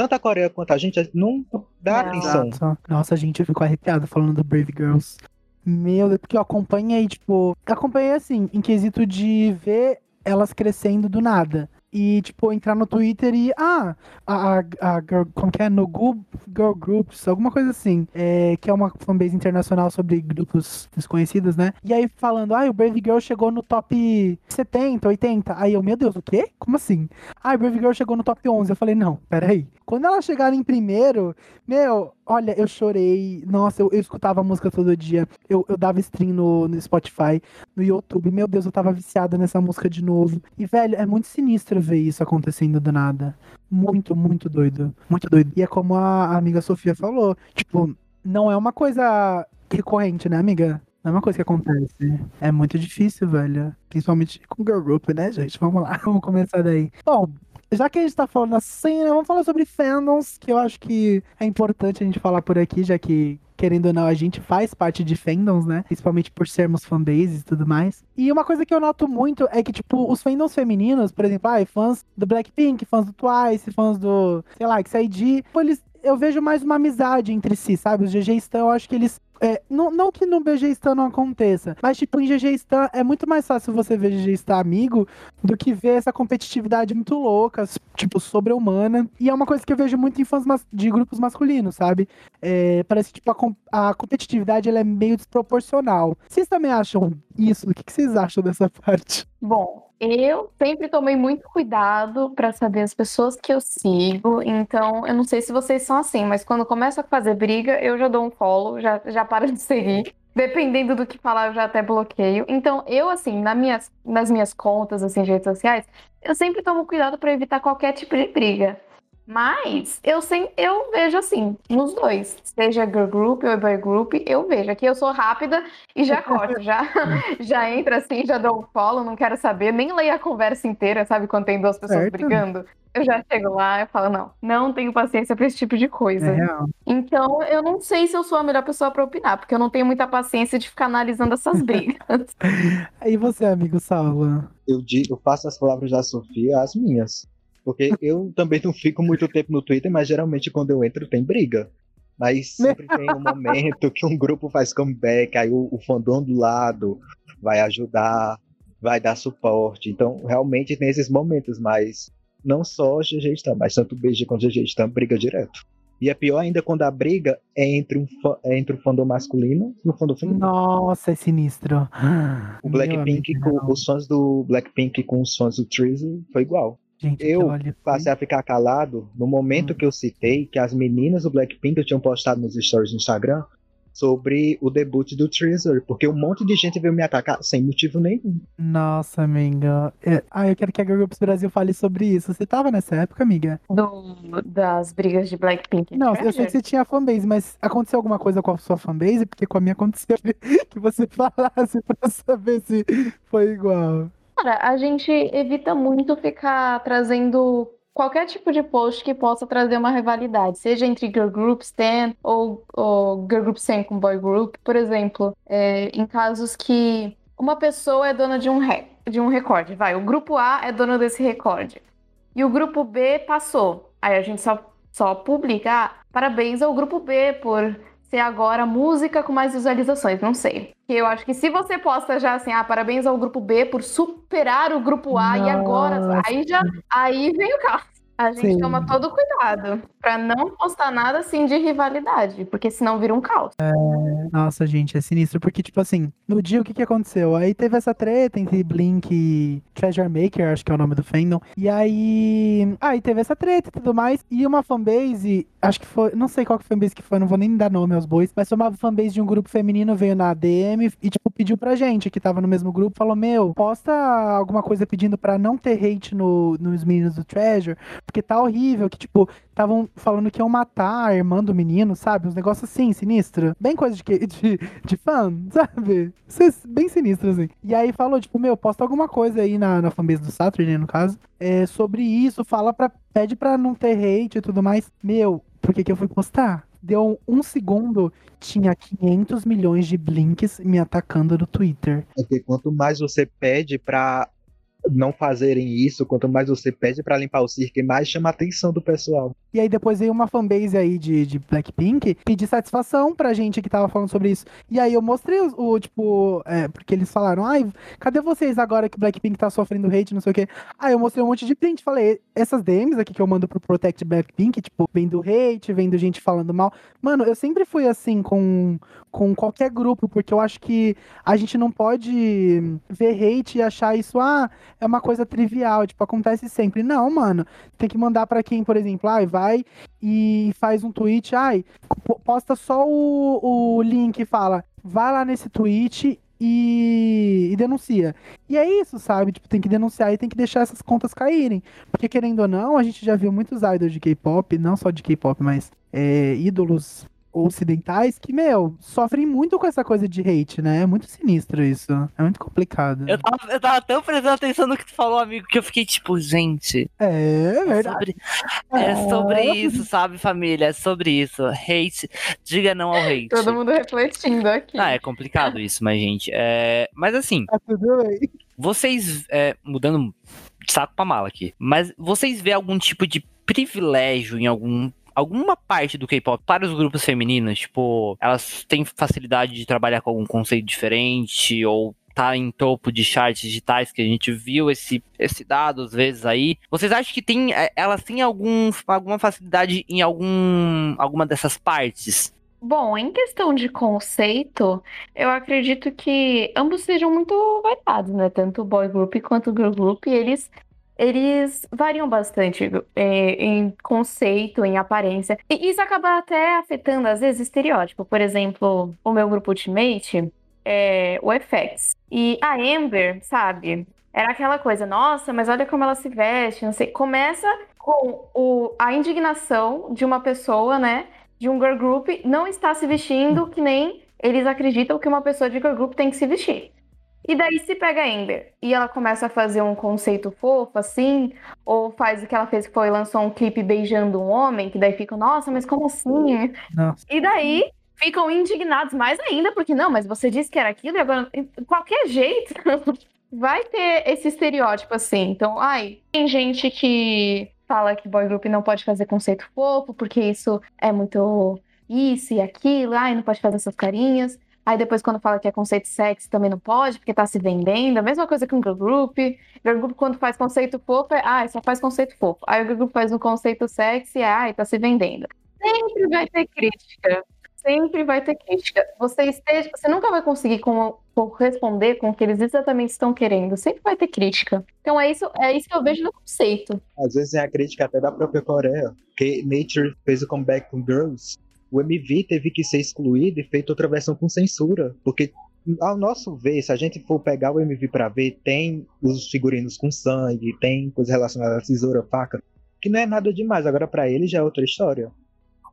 tanto a Coreia quanto a gente não dá atenção. Nossa, gente, eu fico arrepiado falando do Brave Girls. Meu Deus, porque eu acompanhei, tipo, acompanhei assim, em quesito de ver elas crescendo do nada e, tipo, entrar no Twitter e. Ah, a, a, a girl, como que é? No Google Girl Groups, alguma coisa assim. É, que é uma fanbase internacional sobre grupos desconhecidos, né? E aí falando, ah, o Brave Girl chegou no top 70, 80. Aí eu, meu Deus, o quê? Como assim? Ah, o Brave Girl chegou no top 11. Eu falei, não, peraí. Quando elas chegaram em primeiro, meu, olha, eu chorei. Nossa, eu, eu escutava a música todo dia. Eu, eu dava stream no, no Spotify, no YouTube. Meu Deus, eu tava viciada nessa música de novo. E, velho, é muito sinistro ver isso acontecendo do nada. Muito, muito doido. Muito doido. E é como a amiga Sofia falou. Tipo, não é uma coisa recorrente, né, amiga? Não é uma coisa que acontece. É muito difícil, velho. Principalmente com girl group, né, gente? Vamos lá, *laughs* vamos começar daí. Bom, já que a gente tá falando assim, né, vamos falar sobre fandoms, que eu acho que é importante a gente falar por aqui, já que querendo ou não, a gente faz parte de fandoms, né? Principalmente por sermos fanbases e tudo mais. E uma coisa que eu noto muito é que, tipo, os fandoms femininos, por exemplo, ah, fãs do Blackpink, fãs do Twice, fãs do, sei lá, XID, eles eu vejo mais uma amizade entre si, sabe? Os GG Stan, eu acho que eles é, não, não que no BG Stan não aconteça, mas tipo, em GG Stan é muito mais fácil você ver GG Stan amigo do que ver essa competitividade muito louca, tipo, sobre-humana. E é uma coisa que eu vejo muito em fãs de grupos masculinos, sabe? É, parece que tipo, a, a competitividade ela é meio desproporcional. Vocês também acham isso? O que, que vocês acham dessa *laughs* parte? Bom, eu sempre tomei muito cuidado para saber as pessoas que eu sigo, então eu não sei se vocês são assim, mas quando começa a fazer briga, eu já dou um follow, já, já paro de seguir. Dependendo do que falar, eu já até bloqueio. Então, eu, assim, nas minhas, nas minhas contas, assim, de redes sociais, eu sempre tomo cuidado para evitar qualquer tipo de briga. Mas eu, sem, eu vejo assim, nos dois. Seja girl group ou boy group, eu vejo. Aqui eu sou rápida e já corto, já, *laughs* já entra assim, já dou um follow, não quero saber, nem leio a conversa inteira, sabe? Quando tem duas pessoas certo. brigando. Eu já chego lá e falo, não, não tenho paciência para esse tipo de coisa. É então, eu não sei se eu sou a melhor pessoa para opinar, porque eu não tenho muita paciência de ficar analisando essas brigas. *laughs* e você, amigo Salva? Eu, digo, eu faço as palavras da Sofia as minhas. Porque eu também não fico muito tempo no Twitter, mas geralmente quando eu entro tem briga. Mas sempre tem um momento que um grupo faz comeback, aí o, o fandom do lado vai ajudar, vai dar suporte. Então, realmente tem esses momentos, mas não só GG Stan, mas tanto BG quanto GG Stan briga direto. E é pior ainda quando a briga é entre, um, é entre o fandom masculino e o fandom feminino. Nossa, é sinistro. O Blackpink, com, os fãs do Blackpink com os fãs do Treason foi igual. Gente, eu passei a ficar calado no momento hum. que eu citei que as meninas do Blackpink tinham postado nos stories do Instagram sobre o debut do Treasure, porque um monte de gente veio me atacar sem motivo nenhum. Nossa, amiga. É... Ah, eu quero que a Girl Groups Brasil fale sobre isso. Você tava nessa época, amiga? Do... Das brigas de Blackpink. Não, eu sei que você tinha fanbase, mas aconteceu alguma coisa com a sua fanbase? Porque com a minha aconteceu *laughs* que você *laughs* falasse pra saber se foi igual. Cara, a gente evita muito ficar trazendo qualquer tipo de post que possa trazer uma rivalidade, seja entre girl group Stan ou, ou girl group Stan com boy group, por exemplo, é, em casos que uma pessoa é dona de um, re, de um recorde, vai, o grupo A é dono desse recorde e o grupo B passou, aí a gente só, só publica, ah, parabéns ao grupo B por ser agora música com mais visualizações, não sei. Eu acho que se você posta já assim, ah, parabéns ao grupo B por superar o grupo A Nossa. e agora, aí já, aí vem o caos. A gente Sim. toma todo cuidado para não postar nada assim de rivalidade, porque senão vira um caos. É... Nossa, gente, é sinistro, porque, tipo assim, no dia o que que aconteceu? Aí teve essa treta entre Blink e Treasure Maker, acho que é o nome do fandom. E aí. Aí teve essa treta e tudo mais. E uma fanbase, acho que foi. Não sei qual que fanbase que foi, não vou nem dar nome aos bois, mas foi uma fanbase de um grupo feminino, veio na DM e, tipo, pediu pra gente, que tava no mesmo grupo, falou: Meu, posta alguma coisa pedindo pra não ter hate no, nos meninos do Treasure porque tá horrível, que, tipo, estavam falando que iam matar a irmã do menino, sabe? Uns negócios assim, sinistro. Bem coisa de, de, de fã, *laughs* sabe? Bem sinistro, assim. E aí falou, tipo, meu, posta alguma coisa aí na, na fanbase do Saturday, né, no caso, é, sobre isso, fala pra. Pede pra não ter hate e tudo mais. Meu, por que que eu fui postar? Deu um segundo, tinha 500 milhões de blinks me atacando no Twitter. Porque quanto mais você pede pra não fazerem isso, quanto mais você pede para limpar o circo, mais chama a atenção do pessoal. E aí depois veio uma fanbase aí de, de Blackpink pedir satisfação pra gente que tava falando sobre isso. E aí eu mostrei o, o tipo, é, porque eles falaram, ai, cadê vocês agora que Blackpink tá sofrendo hate, não sei o quê. Aí eu mostrei um monte de print, falei, essas DMs aqui que eu mando pro Protect Blackpink, tipo, vem do hate, vem do gente falando mal. Mano, eu sempre fui assim com, com qualquer grupo, porque eu acho que a gente não pode ver hate e achar isso, ah, é uma coisa trivial, tipo, acontece sempre. Não, mano, tem que mandar para quem, por exemplo, ai, vai e faz um tweet, ai, posta só o, o link e fala, vai lá nesse tweet e, e, denuncia. E é isso, sabe? Tipo, tem que denunciar e tem que deixar essas contas caírem. Porque, querendo ou não, a gente já viu muitos idols de K-pop, não só de K-pop, mas é, ídolos ocidentais que, meu, sofrem muito com essa coisa de hate, né? É muito sinistro isso. É muito complicado. Eu tava, eu tava tão prestando atenção no que tu falou, amigo, que eu fiquei tipo, gente. É, é verdade. É sobre, é sobre isso, sabe, família? É sobre isso. Hate. Diga não ao hate. Todo mundo refletindo aqui. Ah, é complicado isso, mas, gente. É... Mas assim. Tá tudo bem. Vocês, é, mudando saco pra mala aqui, mas vocês vê algum tipo de privilégio em algum alguma parte do K-pop para os grupos femininos, tipo, elas têm facilidade de trabalhar com algum conceito diferente ou tá em topo de charts digitais que a gente viu esse, esse dado às vezes aí. Vocês acham que tem, é, elas têm algum, alguma facilidade em algum, alguma dessas partes? Bom, em questão de conceito, eu acredito que ambos sejam muito variados, né? Tanto o boy group quanto o girl group, eles eles variam bastante é, em conceito, em aparência. E isso acaba até afetando, às vezes, estereótipo. Por exemplo, o meu grupo Ultimate, é, o FX. E a Amber, sabe? Era aquela coisa, nossa, mas olha como ela se veste, não sei. Começa com o, a indignação de uma pessoa, né? De um girl group não está se vestindo que nem eles acreditam que uma pessoa de girl group tem que se vestir. E daí se pega a Ember e ela começa a fazer um conceito fofo, assim, ou faz o que ela fez, que foi lançou um clipe beijando um homem, que daí ficam, nossa, mas como assim? Nossa. E daí ficam indignados mais ainda, porque não, mas você disse que era aquilo e agora, qualquer jeito, *laughs* vai ter esse estereótipo assim. Então, ai, tem gente que fala que boy group não pode fazer conceito fofo, porque isso é muito isso e aquilo, ai, não pode fazer essas carinhas. Aí depois, quando fala que é conceito sexy, também não pode, porque tá se vendendo. A mesma coisa que um girl group. Girl group, quando faz conceito fofo, é, ah, só faz conceito fofo. Aí o girl group faz um conceito sexy, é, ah, tá se vendendo. Sempre vai ter crítica. Sempre vai ter crítica. Você esteja, você nunca vai conseguir com, corresponder com o que eles exatamente estão querendo. Sempre vai ter crítica. Então é isso, é isso que eu vejo no conceito. Às vezes é a crítica até da própria Coreia, que Nature fez o comeback com Girls o MV teve que ser excluído e feito outra versão com censura, porque ao nosso ver, se a gente for pegar o MV para ver, tem os figurinos com sangue, tem coisas relacionadas à tesoura, faca, que não é nada demais. Agora para ele já é outra história.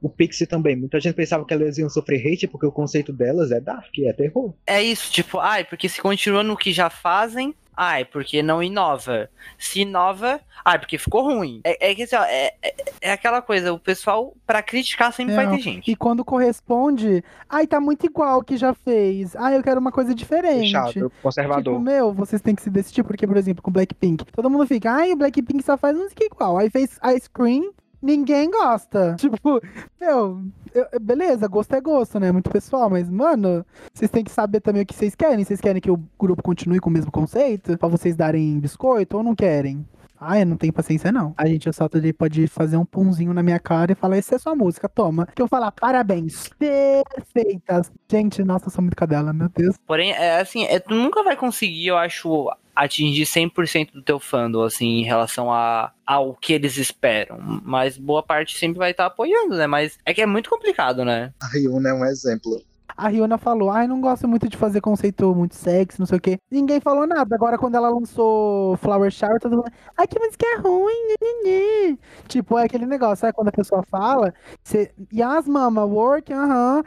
O Pixie também. Muita gente pensava que elas iam sofrer hate porque o conceito delas é dark, é terror. É isso, tipo, ai, porque se continua no que já fazem, Ai, porque não inova. Se inova, ai, porque ficou ruim. É, é que assim, ó, é, é, é, aquela coisa, o pessoal, para criticar, sempre vai ter gente. E quando corresponde, ai, tá muito igual o que já fez. Ai, eu quero uma coisa diferente. Chato, conservador. Tipo, meu, vocês têm que se decidir, porque, por exemplo, com Blackpink, todo mundo fica, ai, o Blackpink só faz música igual. Aí fez Ice Cream, ninguém gosta. *laughs* Tipo, meu, eu, beleza, gosto é gosto, né? Muito pessoal, mas, mano, vocês têm que saber também o que vocês querem. Vocês querem que o grupo continue com o mesmo conceito? Pra vocês darem biscoito ou não querem? Ah, eu não tenho paciência, não. A gente, só pode fazer um punzinho na minha cara e falar, essa é sua música, toma. Que eu falar, parabéns, perfeitas. Gente, nossa, eu sou muito cadela, meu Deus. Porém, é assim, é, tu nunca vai conseguir, eu acho, atingir 100% do teu fandom, assim, em relação a, ao que eles esperam. Mas boa parte sempre vai estar tá apoiando, né? Mas é que é muito complicado, né? A Ryuna é um exemplo. A Riona falou, ai, não gosto muito de fazer conceito muito sexy, não sei o quê. Ninguém falou nada. Agora, quando ela lançou Flower Shower, todo mundo, ai, que música é ruim, né, Tipo, é aquele negócio, sabe? Quando a pessoa fala, você, Yas, mama, work, aham, uh -huh.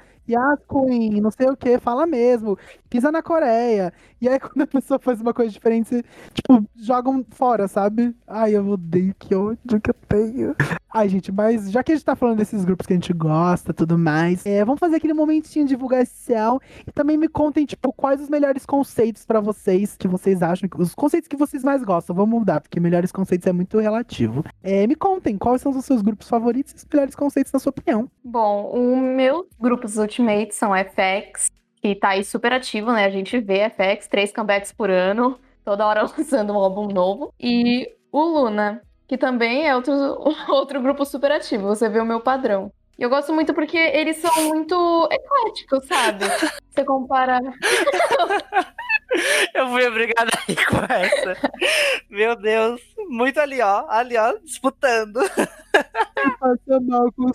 Queen, não sei o que, fala mesmo, pisa na Coreia. E aí, *laughs* quando a pessoa faz uma coisa diferente, tipo, jogam fora, sabe? Ai, eu odeio, que ódio que eu tenho. Ai, gente, mas já que a gente tá falando desses grupos que a gente gosta tudo mais, é, vamos fazer aquele momentinho de divulgação e também me contem, tipo, quais os melhores conceitos para vocês que vocês acham, os conceitos que vocês mais gostam. Vamos mudar, porque melhores conceitos é muito relativo. É, me contem, quais são os seus grupos favoritos e os melhores conceitos, na sua opinião. Bom, os meus grupos Ultimate são FX, que tá aí super ativo, né? A gente vê FX, três comebacks por ano, toda hora *laughs* lançando um álbum novo. E o Luna, que também é outro, *laughs* outro grupo super ativo, você vê o meu padrão. E eu gosto muito porque eles são muito ecléticos, sabe? *laughs* Você compara. Eu fui obrigada a ir com essa. Meu Deus, muito ali, ó. Ali, ó, disputando. Passa mal com o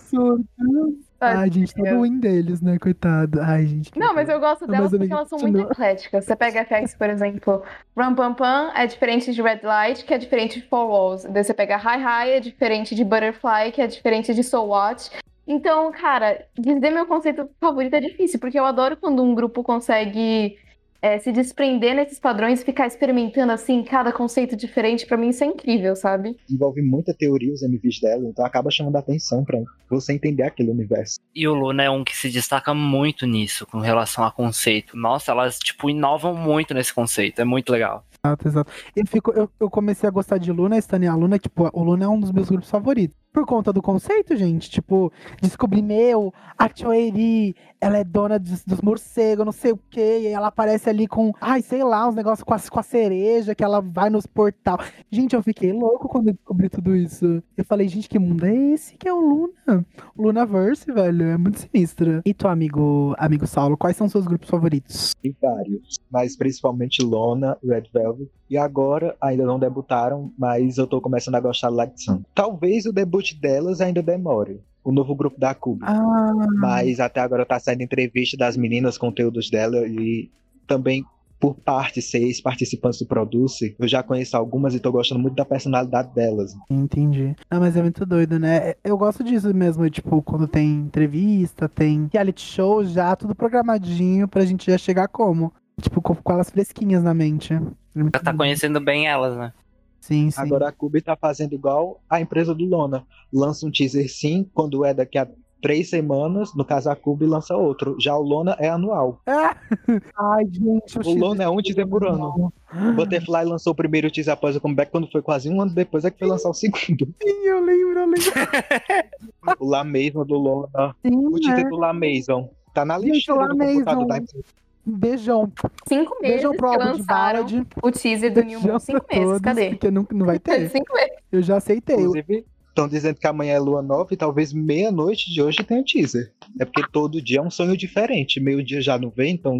surto. Ai, gente, tá ruim deles, né? Coitado. Ai, gente. Não, mas eu gosto delas porque elas são muito ecléticas. Você pega FX, por exemplo, Rum Pam Pam é diferente de Red Light, que é diferente de Four Walls. Daí você pega High High, é diferente de Butterfly, que é diferente de So What. Então, cara, dizer meu conceito favorito é difícil, porque eu adoro quando um grupo consegue é, se desprender nesses padrões e ficar experimentando assim cada conceito diferente, para mim isso é incrível, sabe? Envolve muita teoria os MVs dela, então acaba chamando a atenção para você entender aquele universo. E o Luna é um que se destaca muito nisso, com relação a conceito. Nossa, elas, tipo, inovam muito nesse conceito, é muito legal. Exato, exato. Eu, fico, eu, eu comecei a gostar de Luna, Stani a Luna, tipo, o Luna é um dos meus grupos favoritos. Por conta do conceito, gente. Tipo, descobri, meu, a Choeri, ela é dona dos, dos morcegos, não sei o quê. E ela aparece ali com, ai, sei lá, uns negócios com a, com a cereja, que ela vai nos portal. Gente, eu fiquei louco quando eu descobri tudo isso. Eu falei, gente, que mundo é esse que é o Luna? O Lunaverse, velho, é muito sinistro. E tu, amigo, amigo Saulo, quais são seus grupos favoritos? Tem vários, mas principalmente Lona, Red Velvet. E agora, ainda não debutaram, mas eu tô começando a gostar do Light Sun. Talvez o debut delas ainda demore. O novo grupo da Cuba. Ah. Mas até agora tá saindo entrevista das meninas, conteúdos dela e também por parte, seis participantes do Produce, eu já conheço algumas e tô gostando muito da personalidade delas. Entendi. Ah, mas é muito doido, né? Eu gosto disso mesmo, tipo, quando tem entrevista, tem reality show já, tudo programadinho pra gente já chegar como? Tipo, com, com elas fresquinhas na mente. É já tá conhecendo bem elas, né? Sim, sim. Agora a Cube tá fazendo igual a empresa do Lona. Lança um teaser sim, quando é daqui a três semanas, no caso a Cube lança outro. Já o Lona é anual. Ah! *laughs* Ai, gente. O Lona é um teaser por ano. Butterfly lançou o primeiro teaser após o comeback, quando foi quase um ano depois é que foi lançar o segundo. *laughs* Sim, eu lembro, eu lembro. *laughs* o La Maison do Lona. Sim, o teaser né? do La Maison. Tá na lista do computador da Cinco Beijão. meses Beijão pro álbum de Ballad. o teaser do New Moon. Cinco meses, todos, cadê? Porque não, não vai *laughs* ter. Cinco meses. Eu já aceitei. Inclusive, estão dizendo que amanhã é lua nova e talvez meia-noite de hoje tenha teaser. É porque todo dia é um sonho diferente. Meio-dia já não vem, então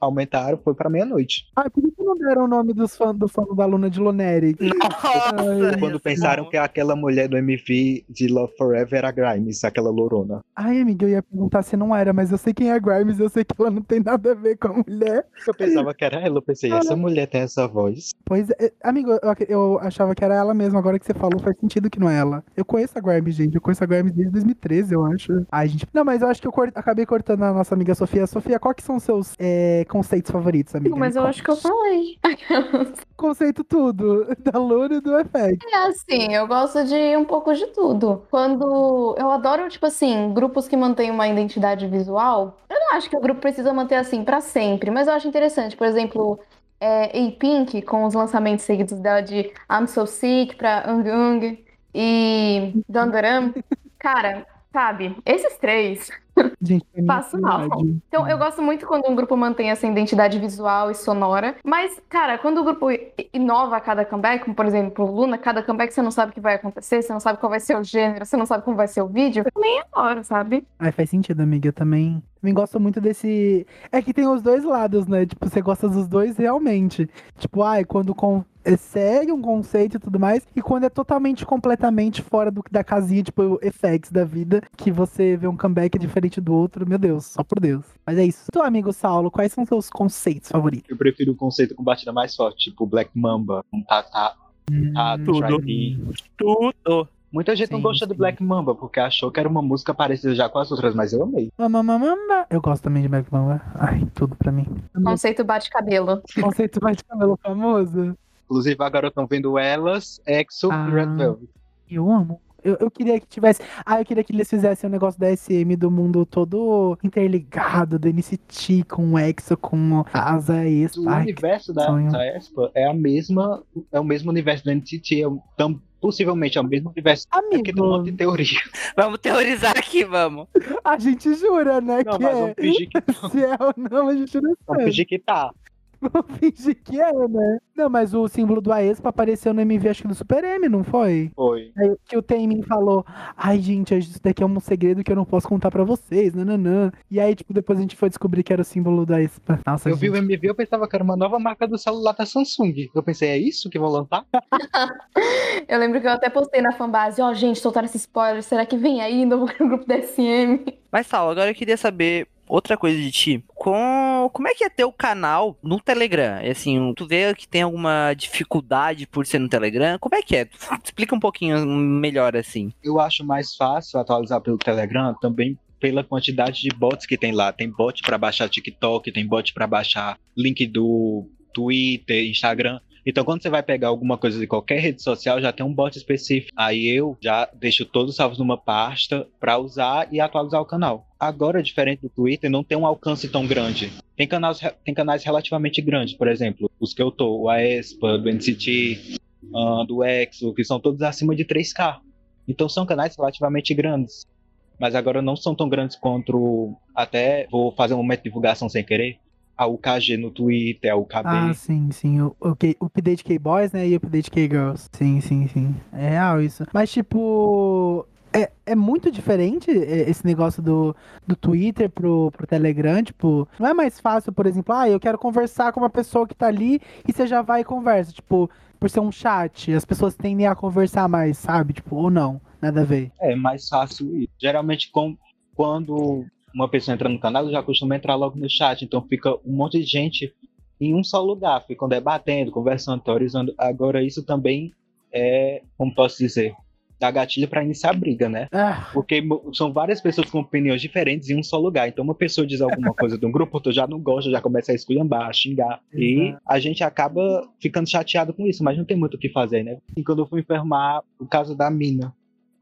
aumentaram, foi pra meia-noite. Ai, por que não deram o nome dos fãs do fã da Luna de? Nossa! Quando pensaram que aquela mulher do MV de Love Forever era Grimes, aquela lorona. Ai, amiga, eu ia perguntar se não era, mas eu sei quem é a Grimes, eu sei que ela não tem nada a ver com a mulher. Eu pensava que era ela, eu pensei, essa mulher tem essa voz. Pois é, amigo, eu, eu achava que era ela mesmo, agora que você falou faz sentido que não é ela. Eu conheço a Grimes, gente, eu conheço a Grimes desde 2013, eu acho. Ai, gente, não, mas eu acho que eu cor- acabei cortando a nossa amiga Sofia. Sofia, qual que são os seus é, conceitos favoritos, amiga? Mas eu conta. acho que eu falei. *laughs* Conceito tudo, *laughs* da Luna e do FX. É assim, eu gosto de um pouco de tudo. Quando eu adoro, tipo assim, grupos que mantêm uma identidade visual. Eu não acho que o grupo precisa manter assim pra sempre, mas eu acho interessante. Por exemplo, é, A-Pink, com os lançamentos seguidos dela de I'm So Sick pra Ung Ung e Dandaram. *laughs* Cara, sabe, esses três, Gente, é Passo mal. Então, eu gosto muito quando um grupo mantém essa identidade visual e sonora. Mas, cara, quando o grupo inova a cada comeback, como por exemplo, o Luna, cada comeback você não sabe o que vai acontecer, você não sabe qual vai ser o gênero, você não sabe como vai ser o vídeo, eu também adoro, sabe? Ai, faz sentido, amiga. Eu também, também gosto muito desse. É que tem os dois lados, né? Tipo, você gosta dos dois realmente. Tipo, ai, quando com... é, segue um conceito e tudo mais, e quando é totalmente, completamente fora do, da casinha, tipo, effects da vida, que você vê um comeback diferente do outro, meu Deus, só por Deus. Mas é isso. Tu, amigo Saulo, quais são seus conceitos favoritos? Eu prefiro o conceito com batida mais forte, tipo Black Mamba, um Tata, Tata, tudo. Try Me. Tudo. Muita gente não Sim, gostou do sim. Black Mamba, porque achou que era uma música parecida já com as outras, mas eu amei. Mama, mama, mama. Eu gosto também de Black Mamba. Ai, tudo pra mim. Conceito bate-cabelo. *laughs* Conceito mais de cabelo famoso. Inclusive, agora estão vendo elas, EXO Ah. e Red Velvet. Eu amo. Eu, eu queria que tivesse. Ah, eu queria que eles fizessem um negócio da SM do mundo todo interligado, do NCT com o EXO, com a Asa Expa. O Ai, universo da, sonho. da Espa é a mesma, é o mesmo universo do NCT, é o- tam- possivelmente é o mesmo universo. É porque tem um monte de Amigo, teoria. Vamos teorizar aqui, vamos. a gente jura, né? Não, que mas é. vamos fingir que, *laughs* Se é ou não, a gente não vamos sabe. fingir que tá. Vamos *laughs* fingir que é, né? Não, mas o símbolo do Aespa apareceu no MV, acho que do Super M, não foi? Foi. Aí que o Taemin falou, ai gente, isso daqui é um segredo que eu não posso contar pra vocês, nananã. E aí, tipo, depois a gente foi descobrir que era o símbolo da Aespa. Nossa, Eu vi gente. o MV, eu pensava que era uma nova marca do celular da Samsung. Eu pensei, é isso que vão lançar? *laughs* Eu lembro que eu até postei na fanbase, ó, gente, soltaram esse spoiler, será que vem aí novo *laughs* grupo da SM? Mas, Saulo, agora eu queria saber outra coisa de ti. Com... Como é que é teu canal no Telegram? Assim, tu vê que tem alguma dificuldade por ser no Telegram? Como é que é? Explica um pouquinho melhor, assim. Eu acho mais fácil atualizar pelo Telegram também pela quantidade de bots que tem lá. Tem bot pra baixar TikTok, tem bot pra baixar link do Twitter, Instagram. Então, quando você vai pegar alguma coisa de qualquer rede social, já tem um bot específico. Aí eu já deixo todos salvos numa pasta pra usar e atualizar o canal. Agora, diferente do Twitter, não tem um alcance tão grande. Tem canais, tem canais relativamente grandes, por exemplo, os que eu tô, o Aespa, do NCT, ah, do EXO, que são todos acima de 3K. Então são canais relativamente grandes. Mas agora não são tão grandes quanto. Até vou fazer um momento de divulgação sem querer. A UKG no Twitter, a UKB. Ah, sim, sim. O, o, K- o update K-Boys, né? E o update K-Girls. Sim, sim, sim. É real isso. Mas, tipo. É, é muito diferente é, esse negócio do, do Twitter pro, pro Telegram, tipo, não é mais fácil, por exemplo, ah, eu quero conversar com uma pessoa que tá ali e você já vai e conversa, tipo, por ser um chat, as pessoas tendem a conversar mais, sabe? Tipo, ou não, nada a ver. É mais fácil isso. Geralmente, com, quando uma pessoa entra no canal, já costuma entrar logo no chat. Então fica um monte de gente em um só lugar. Ficam debatendo, conversando, teorizando. Agora, isso também é, como posso dizer, dá gatilho para iniciar a briga, né? Ah, Porque são várias pessoas com opiniões diferentes em um só lugar. Então, uma pessoa diz alguma *laughs* coisa de um grupo, outro já não gosta, já começa a esculhambar, a xingar. E Exato. a gente acaba ficando chateado com isso, mas não tem muito o que fazer, né? E quando eu fui enfermar, o caso da mina.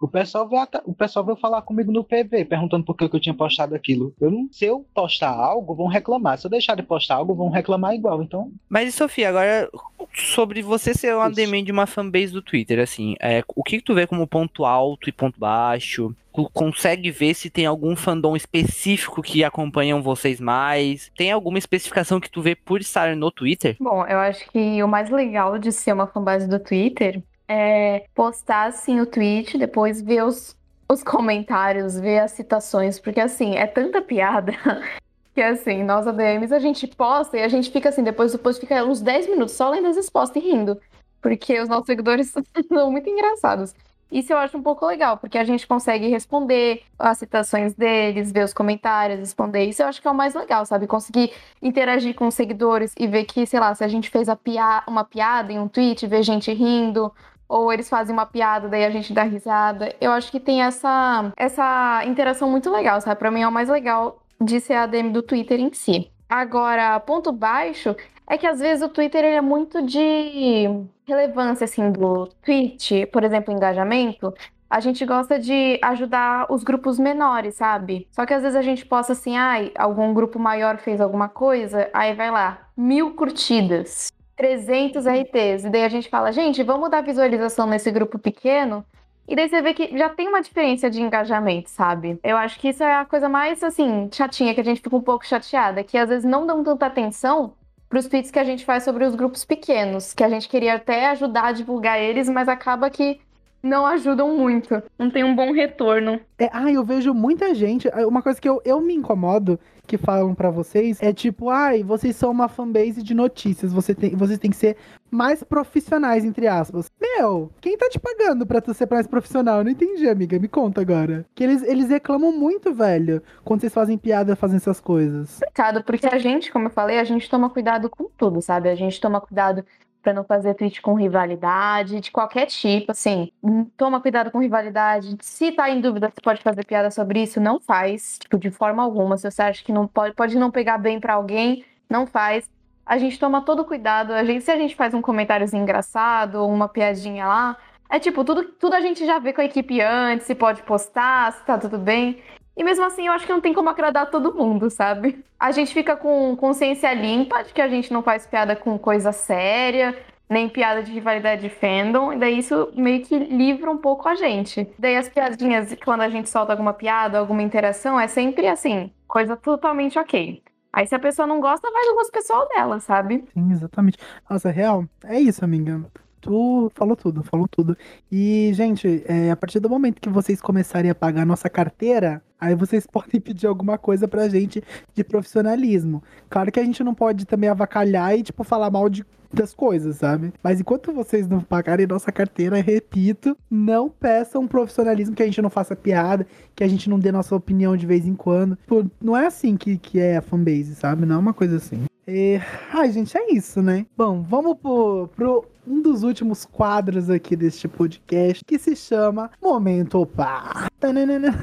O pessoal, veio o pessoal veio falar comigo no PV, perguntando por que eu tinha postado aquilo. Eu não, se eu postar algo, vão reclamar. Se eu deixar de postar algo, vão reclamar igual. Então, Mas, Sofia, agora, sobre você ser um Isso. admin de uma fanbase do Twitter, assim, é, o que, que tu vê como ponto alto e ponto baixo? Tu consegue ver se tem algum fandom específico que acompanham vocês mais? Tem alguma especificação que tu vê por estar no Twitter? Bom, eu acho que o mais legal de ser uma fanbase do Twitter é postar assim o tweet, depois ver os, os comentários, ver as citações, porque assim, é tanta piada *laughs* que assim, nós ADMs a gente posta e a gente fica assim, depois do post fica uns 10 minutos só lendo as respostas e rindo, porque os nossos seguidores *laughs* são muito engraçados. Isso eu acho um pouco legal, porque a gente consegue responder as citações deles, ver os comentários, responder. Isso eu acho que é o mais legal, sabe? Conseguir interagir com os seguidores e ver que, sei lá, se a gente fez pia uma piada em um tweet, ver gente rindo, ou eles fazem uma piada, daí a gente dá risada. Eu acho que tem essa, essa interação muito legal, sabe? Pra mim é o mais legal de ser a ADM do Twitter em si. Agora, ponto baixo é que às vezes o Twitter ele é muito de relevância, assim, do tweet, por exemplo, engajamento. A gente gosta de ajudar os grupos menores, sabe? Só que às vezes a gente posta assim, ai, algum grupo maior fez alguma coisa, aí vai lá, mil curtidas, 300 RTs, e daí a gente fala, gente, vamos dar visualização nesse grupo pequeno E daí você vê que já tem uma diferença de engajamento, sabe? Eu acho que isso é a coisa mais, assim, chatinha, que a gente fica um pouco chateada, que às vezes não dão tanta atenção para os tweets que a gente faz sobre os grupos pequenos, que a gente queria até ajudar a divulgar eles, mas acaba que não ajudam muito. Não tem um bom retorno. É, ah, eu vejo muita gente. Uma coisa que eu, eu me incomodo que falam para vocês é tipo, ai, vocês são uma fanbase de notícias, você tem, vocês têm que ser mais profissionais, entre aspas. Meu, quem tá te pagando pra tu ser mais profissional? Eu não entendi, amiga. Me conta agora. Que eles, eles reclamam muito, velho, quando vocês fazem piada fazendo essas coisas. Complicado, porque a gente, como eu falei, a gente toma cuidado com tudo, sabe? A gente toma cuidado para não fazer tweet com rivalidade, de qualquer tipo, assim. Toma cuidado com rivalidade. Se tá em dúvida se pode fazer piada sobre isso, não faz, tipo, de forma alguma. Se você acha que não pode, pode não pegar bem para alguém, não faz. A gente toma todo cuidado. A gente, se a gente faz um comentáriozinho engraçado ou uma piadinha lá, é tipo, tudo, tudo a gente já vê com a equipe antes, se pode postar, se tá tudo bem. E mesmo assim, eu acho que não tem como agradar todo mundo, sabe? A gente fica com consciência limpa de que a gente não faz piada com coisa séria, nem piada de rivalidade de fandom, e daí isso meio que livra um pouco a gente. Daí as piadinhas, quando a gente solta alguma piada, alguma interação, é sempre assim, coisa totalmente ok. Aí se a pessoa não gosta, vai no gosto pessoal dela, sabe? Sim, exatamente. Nossa, real, é isso, amiga. Tu falou tudo, falou tudo. E, gente, é, a partir do momento que vocês começarem a pagar a nossa carteira, aí vocês *laughs* podem pedir alguma coisa pra gente de profissionalismo. Claro que a gente não pode também avacalhar e, tipo, falar mal de, das coisas, sabe? Mas enquanto vocês não pagarem nossa carteira, repito, não peçam profissionalismo que a gente não faça piada, que a gente não dê nossa opinião de vez em quando. Tipo, não é assim que, que é a fanbase, sabe? Não é uma coisa assim. E, ai, gente, é isso, né? Bom, vamos pro, pro um dos últimos quadros aqui deste podcast, que se chama Momento Opa.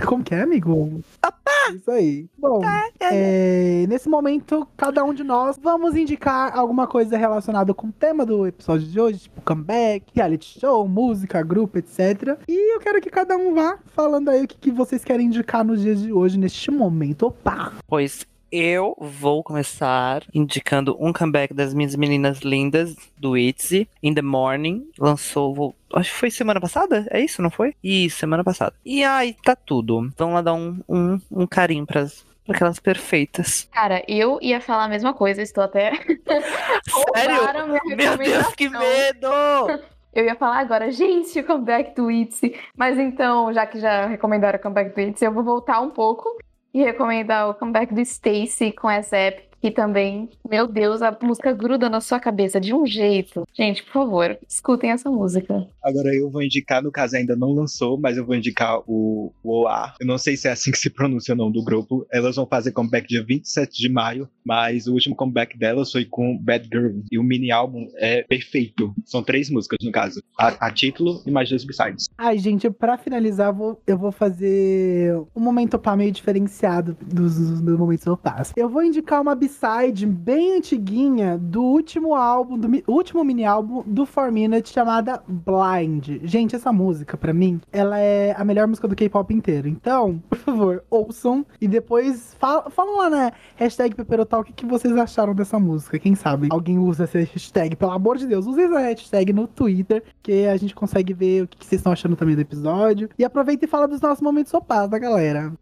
Como que é, amigo? Opa! Isso aí. Bom, tá, tá, é, nesse momento, cada um de nós vamos indicar alguma coisa relacionada com o tema do episódio de hoje, tipo comeback, reality show, música, grupo, etc. E eu quero que cada um vá falando aí o que, que vocês querem indicar nos dias de hoje, neste momento. Opa! Pois eu vou começar indicando um comeback das minhas meninas lindas do ITZY, In The Morning. Lançou, vou, acho que foi semana passada? É isso, não foi? Isso, semana passada. E aí, tá tudo. Vamos lá dar um, um, um carinho pras, aquelas perfeitas. Cara, eu ia falar a mesma coisa, estou até. *laughs* Sério? Meu Deus, que medo! *laughs* Eu ia falar agora, gente, o comeback do ITZY. Mas então, já que já recomendaram o comeback do ITZY, eu vou voltar um pouco e recomendar o comeback do Stacy com essa app que também, meu Deus, a música gruda na sua cabeça de um jeito. Gente, por favor, escutem essa música. Agora eu vou indicar, no caso ainda não lançou, mas eu vou indicar o, o OA. Eu não sei se é assim que se pronuncia o nome do grupo. Elas vão fazer comeback dia 27 de maio, mas o último comeback delas foi com Bad Girl. E o mini álbum é perfeito. São três músicas, no caso. A, a título e mais dois besides. Ai, gente, pra finalizar, vou, eu vou fazer um momento pá meio diferenciado dos, dos meus momentos opás. Eu vou indicar uma B-side bem antiguinha do último álbum, do último mini álbum do 4 Minute chamada Blind. Gente, essa música, para mim, ela é a melhor música do K-pop inteiro. Então, por favor, ouçam e depois falam fala lá na hashtag Peperotal o que, que vocês acharam dessa música. Quem sabe alguém usa essa hashtag. Pelo amor de Deus, use essa hashtag no Twitter, que a gente consegue ver o que, que vocês estão achando também do episódio. E aproveita e fala dos nossos momentos sopados, da galera.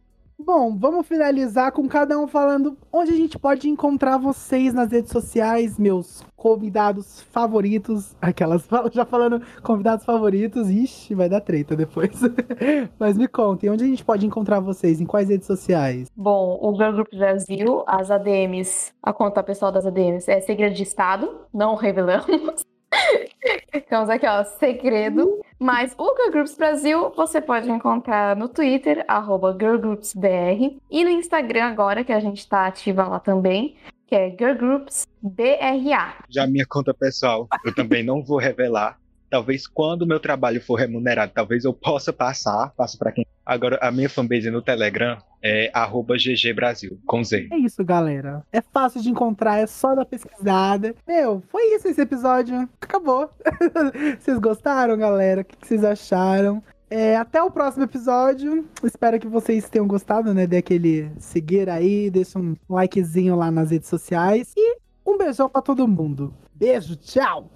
Bom, vamos finalizar com cada um falando onde a gente pode encontrar vocês nas redes sociais, meus convidados favoritos. Aquelas *laughs* já falando convidados favoritos, ixi, vai dar treta depois. *laughs* Mas me contem, onde a gente pode encontrar vocês? Em quais redes sociais? Bom, o Girl Group Brasil, as ADMs, a conta pessoal das ADMs é segredo de Estado, não revelamos. Ficamos aqui, ó, segredo. Mas o Girl Groups Brasil você pode encontrar no Twitter, arroba girlgroupsbr, e no Instagram agora, que a gente tá ativa lá também, que é Girl Groups BRA. Já minha conta pessoal, eu também não vou revelar. Talvez quando o meu trabalho for remunerado, talvez eu possa passar, passo para quem. Agora, a minha fanbase no Telegram é @ggbrasil com Z. É isso, galera. É fácil de encontrar, é só dar pesquisada. Meu, foi isso esse episódio. Acabou. *laughs* vocês gostaram, galera? O que vocês acharam? É, até o próximo episódio. Espero que vocês tenham gostado, né? Dê aquele seguir aí, deixa um likezinho lá nas redes sociais. E um beijão para todo mundo. Beijo, tchau!